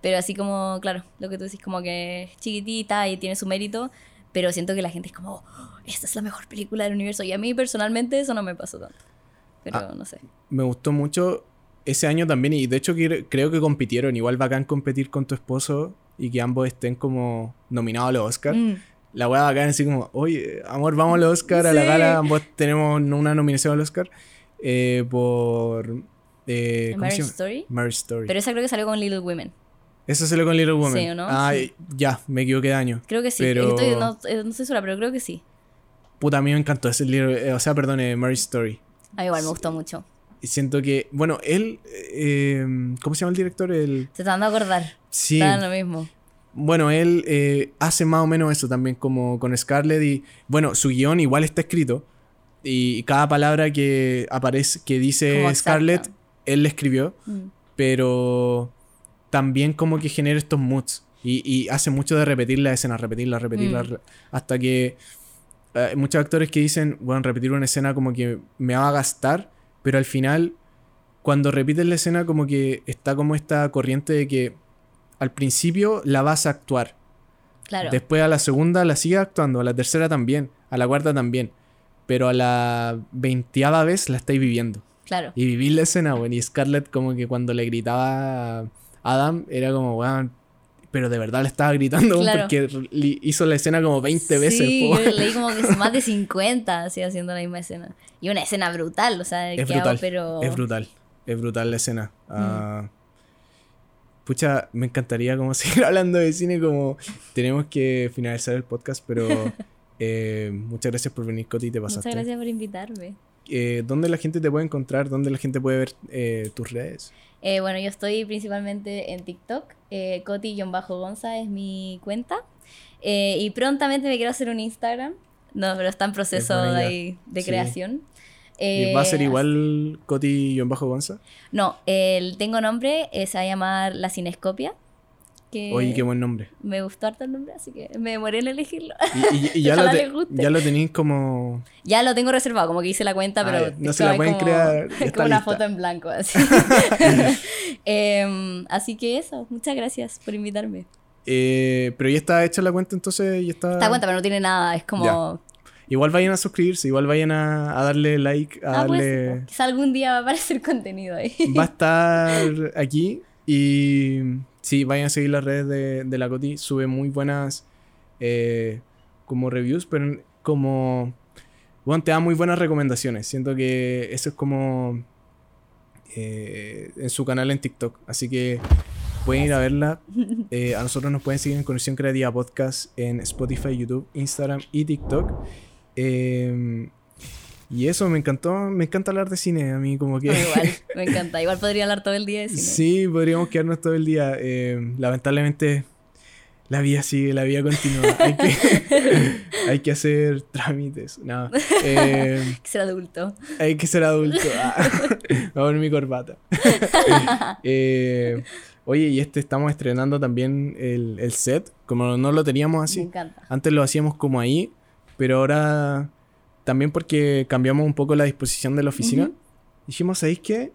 Pero así como, claro, lo que tú decís, como que es chiquitita y tiene su mérito, pero siento que la gente es como, "Oh, esta es la mejor película del universo. Y a mí personalmente eso no me pasó tanto. Pero Ah. no sé. me gustó mucho ese año también y de hecho que- creo que compitieron igual bacán competir con tu esposo y que ambos estén como nominados a los Oscar Mm, la weá bacán así como oye amor vamos a los Oscar a la gala ambos tenemos una nominación al Oscar eh, por eh, ¿En ¿cómo se Marriage llama? Story? Marriage Story Pero esa creo que salió con Little Women. Eso se lo con Little Woman Sí, ¿o no? Ay, ya me equivoqué de año Creo que sí. Pero- Estoy- no, no estoy segura, pero creo que sí. puta a mí me encantó ese Little eh, o sea perdón eh, Marriage Story A mí igual me gustó mucho. y siento que bueno él eh, ¿cómo se llama el director? el Se te dando a acordar. sí Está lo mismo. Bueno, él eh, hace más o menos eso también como con Scarlett y bueno, su guion igual está escrito, Y cada palabra que aparece, que dice. Scarlett, él la escribió, Mm. pero también como que genera estos moods. Y, y hace mucho de repetir la escena, repetirla, repetirla, Mm. hasta que eh, hay muchos actores que dicen, bueno, repetir una escena como que me va a gastar, pero al final, cuando repites la escena, como que está como esta corriente de que al principio la vas a actuar. Claro. Después a la segunda la sigues actuando, a la tercera también, a la cuarta también. Pero a la veinteava vez la estáis viviendo. Claro. Y vivir la escena, bueno, y Scarlett como que cuando le gritaba Adam, era como, weón, pero de verdad le estaba gritando Claro. porque hizo la escena como 20 veces. Sí, yo leí como que más de 50 así haciendo la misma escena. Y una escena brutal, o sea, Es que hago, brutal, pero... es brutal, es brutal la escena. Ah, pucha, me encantaría como seguir hablando de cine, como tenemos que finalizar el podcast, pero eh, muchas gracias por venir, Coti, te pasaste. Muchas gracias por invitarme. Eh, ¿Dónde la gente te puede encontrar? ¿Dónde la gente puede ver eh, tus redes? Eh, bueno, yo estoy principalmente en TikTok. Eh, Coti-Gonza es mi cuenta. Eh, y prontamente me quiero hacer un Instagram. No, pero está en proceso de, de Sí. creación. ¿Y ¿Va a ser Eh, igual Coti-Gonza? No, el tengo nombre, se va a llamar La Cinescopia. Que Oye, qué buen nombre. Me gustó harto el nombre, así que me demoré en elegirlo. Y, y- y ya, lo te- ya tenéis como... ya lo tengo reservado, como que hice la cuenta, Ah, pero. No se la pueden como- crear, está como una foto en blanco, así. Em, así que eso, muchas gracias por invitarme. Eh, pero ya está hecha la cuenta, entonces ya está... Esta cuenta, pero no tiene nada, es como... Ya. Igual vayan a suscribirse, igual vayan a, a darle like, a Ah, pues, darle... quizá algún día va a aparecer contenido ahí. Va a estar aquí y sí, vayan a seguir las redes de, de la Coti. Sube muy buenas eh, como reviews, pero como... Bueno, te da muy buenas recomendaciones. Siento que eso es como eh, en su canal en TikTok. Así que pueden ir a verla. Eh, a nosotros nos pueden seguir en Conexión Creativa Podcast en Spotify, YouTube, Instagram y TikTok. Eh, y eso, me encantó. Me encanta hablar de cine. A mí como que... No, igual, me encanta. Igual podría hablar todo el día de cine. Sí, podríamos quedarnos todo el día. Eh, lamentablemente, la vida sigue, la vida continúa. Hay que, hay que hacer trámites. No, eh, Hay que ser adulto. hay que ser adulto. Ah, a poner mi corbata. Eh, oye, y este estamos estrenando también el, el set. Como no lo teníamos Me así. encanta. Antes lo hacíamos como ahí, pero ahora también porque cambiamos un poco la disposición de la oficina. Dijimos, ¿sabéis qué?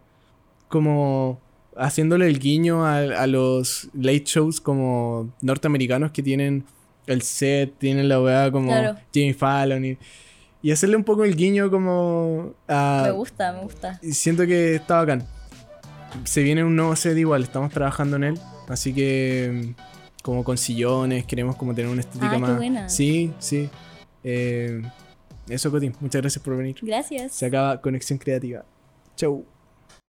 Como haciéndole el guiño a, a los late shows como norteamericanos que tienen el set, tienen la weá como Claro. Jimmy Fallon y, y hacerle un poco el guiño como a... Me gusta, me gusta. Siento que está bacán. Se viene un nuevo set igual, estamos trabajando en él. Así que como con sillones, queremos como tener una estética Ah, qué más. buena. Sí, sí. Eh, eso, Coti, muchas gracias por venir. Gracias. Se acaba Conexión Creativa. Chau.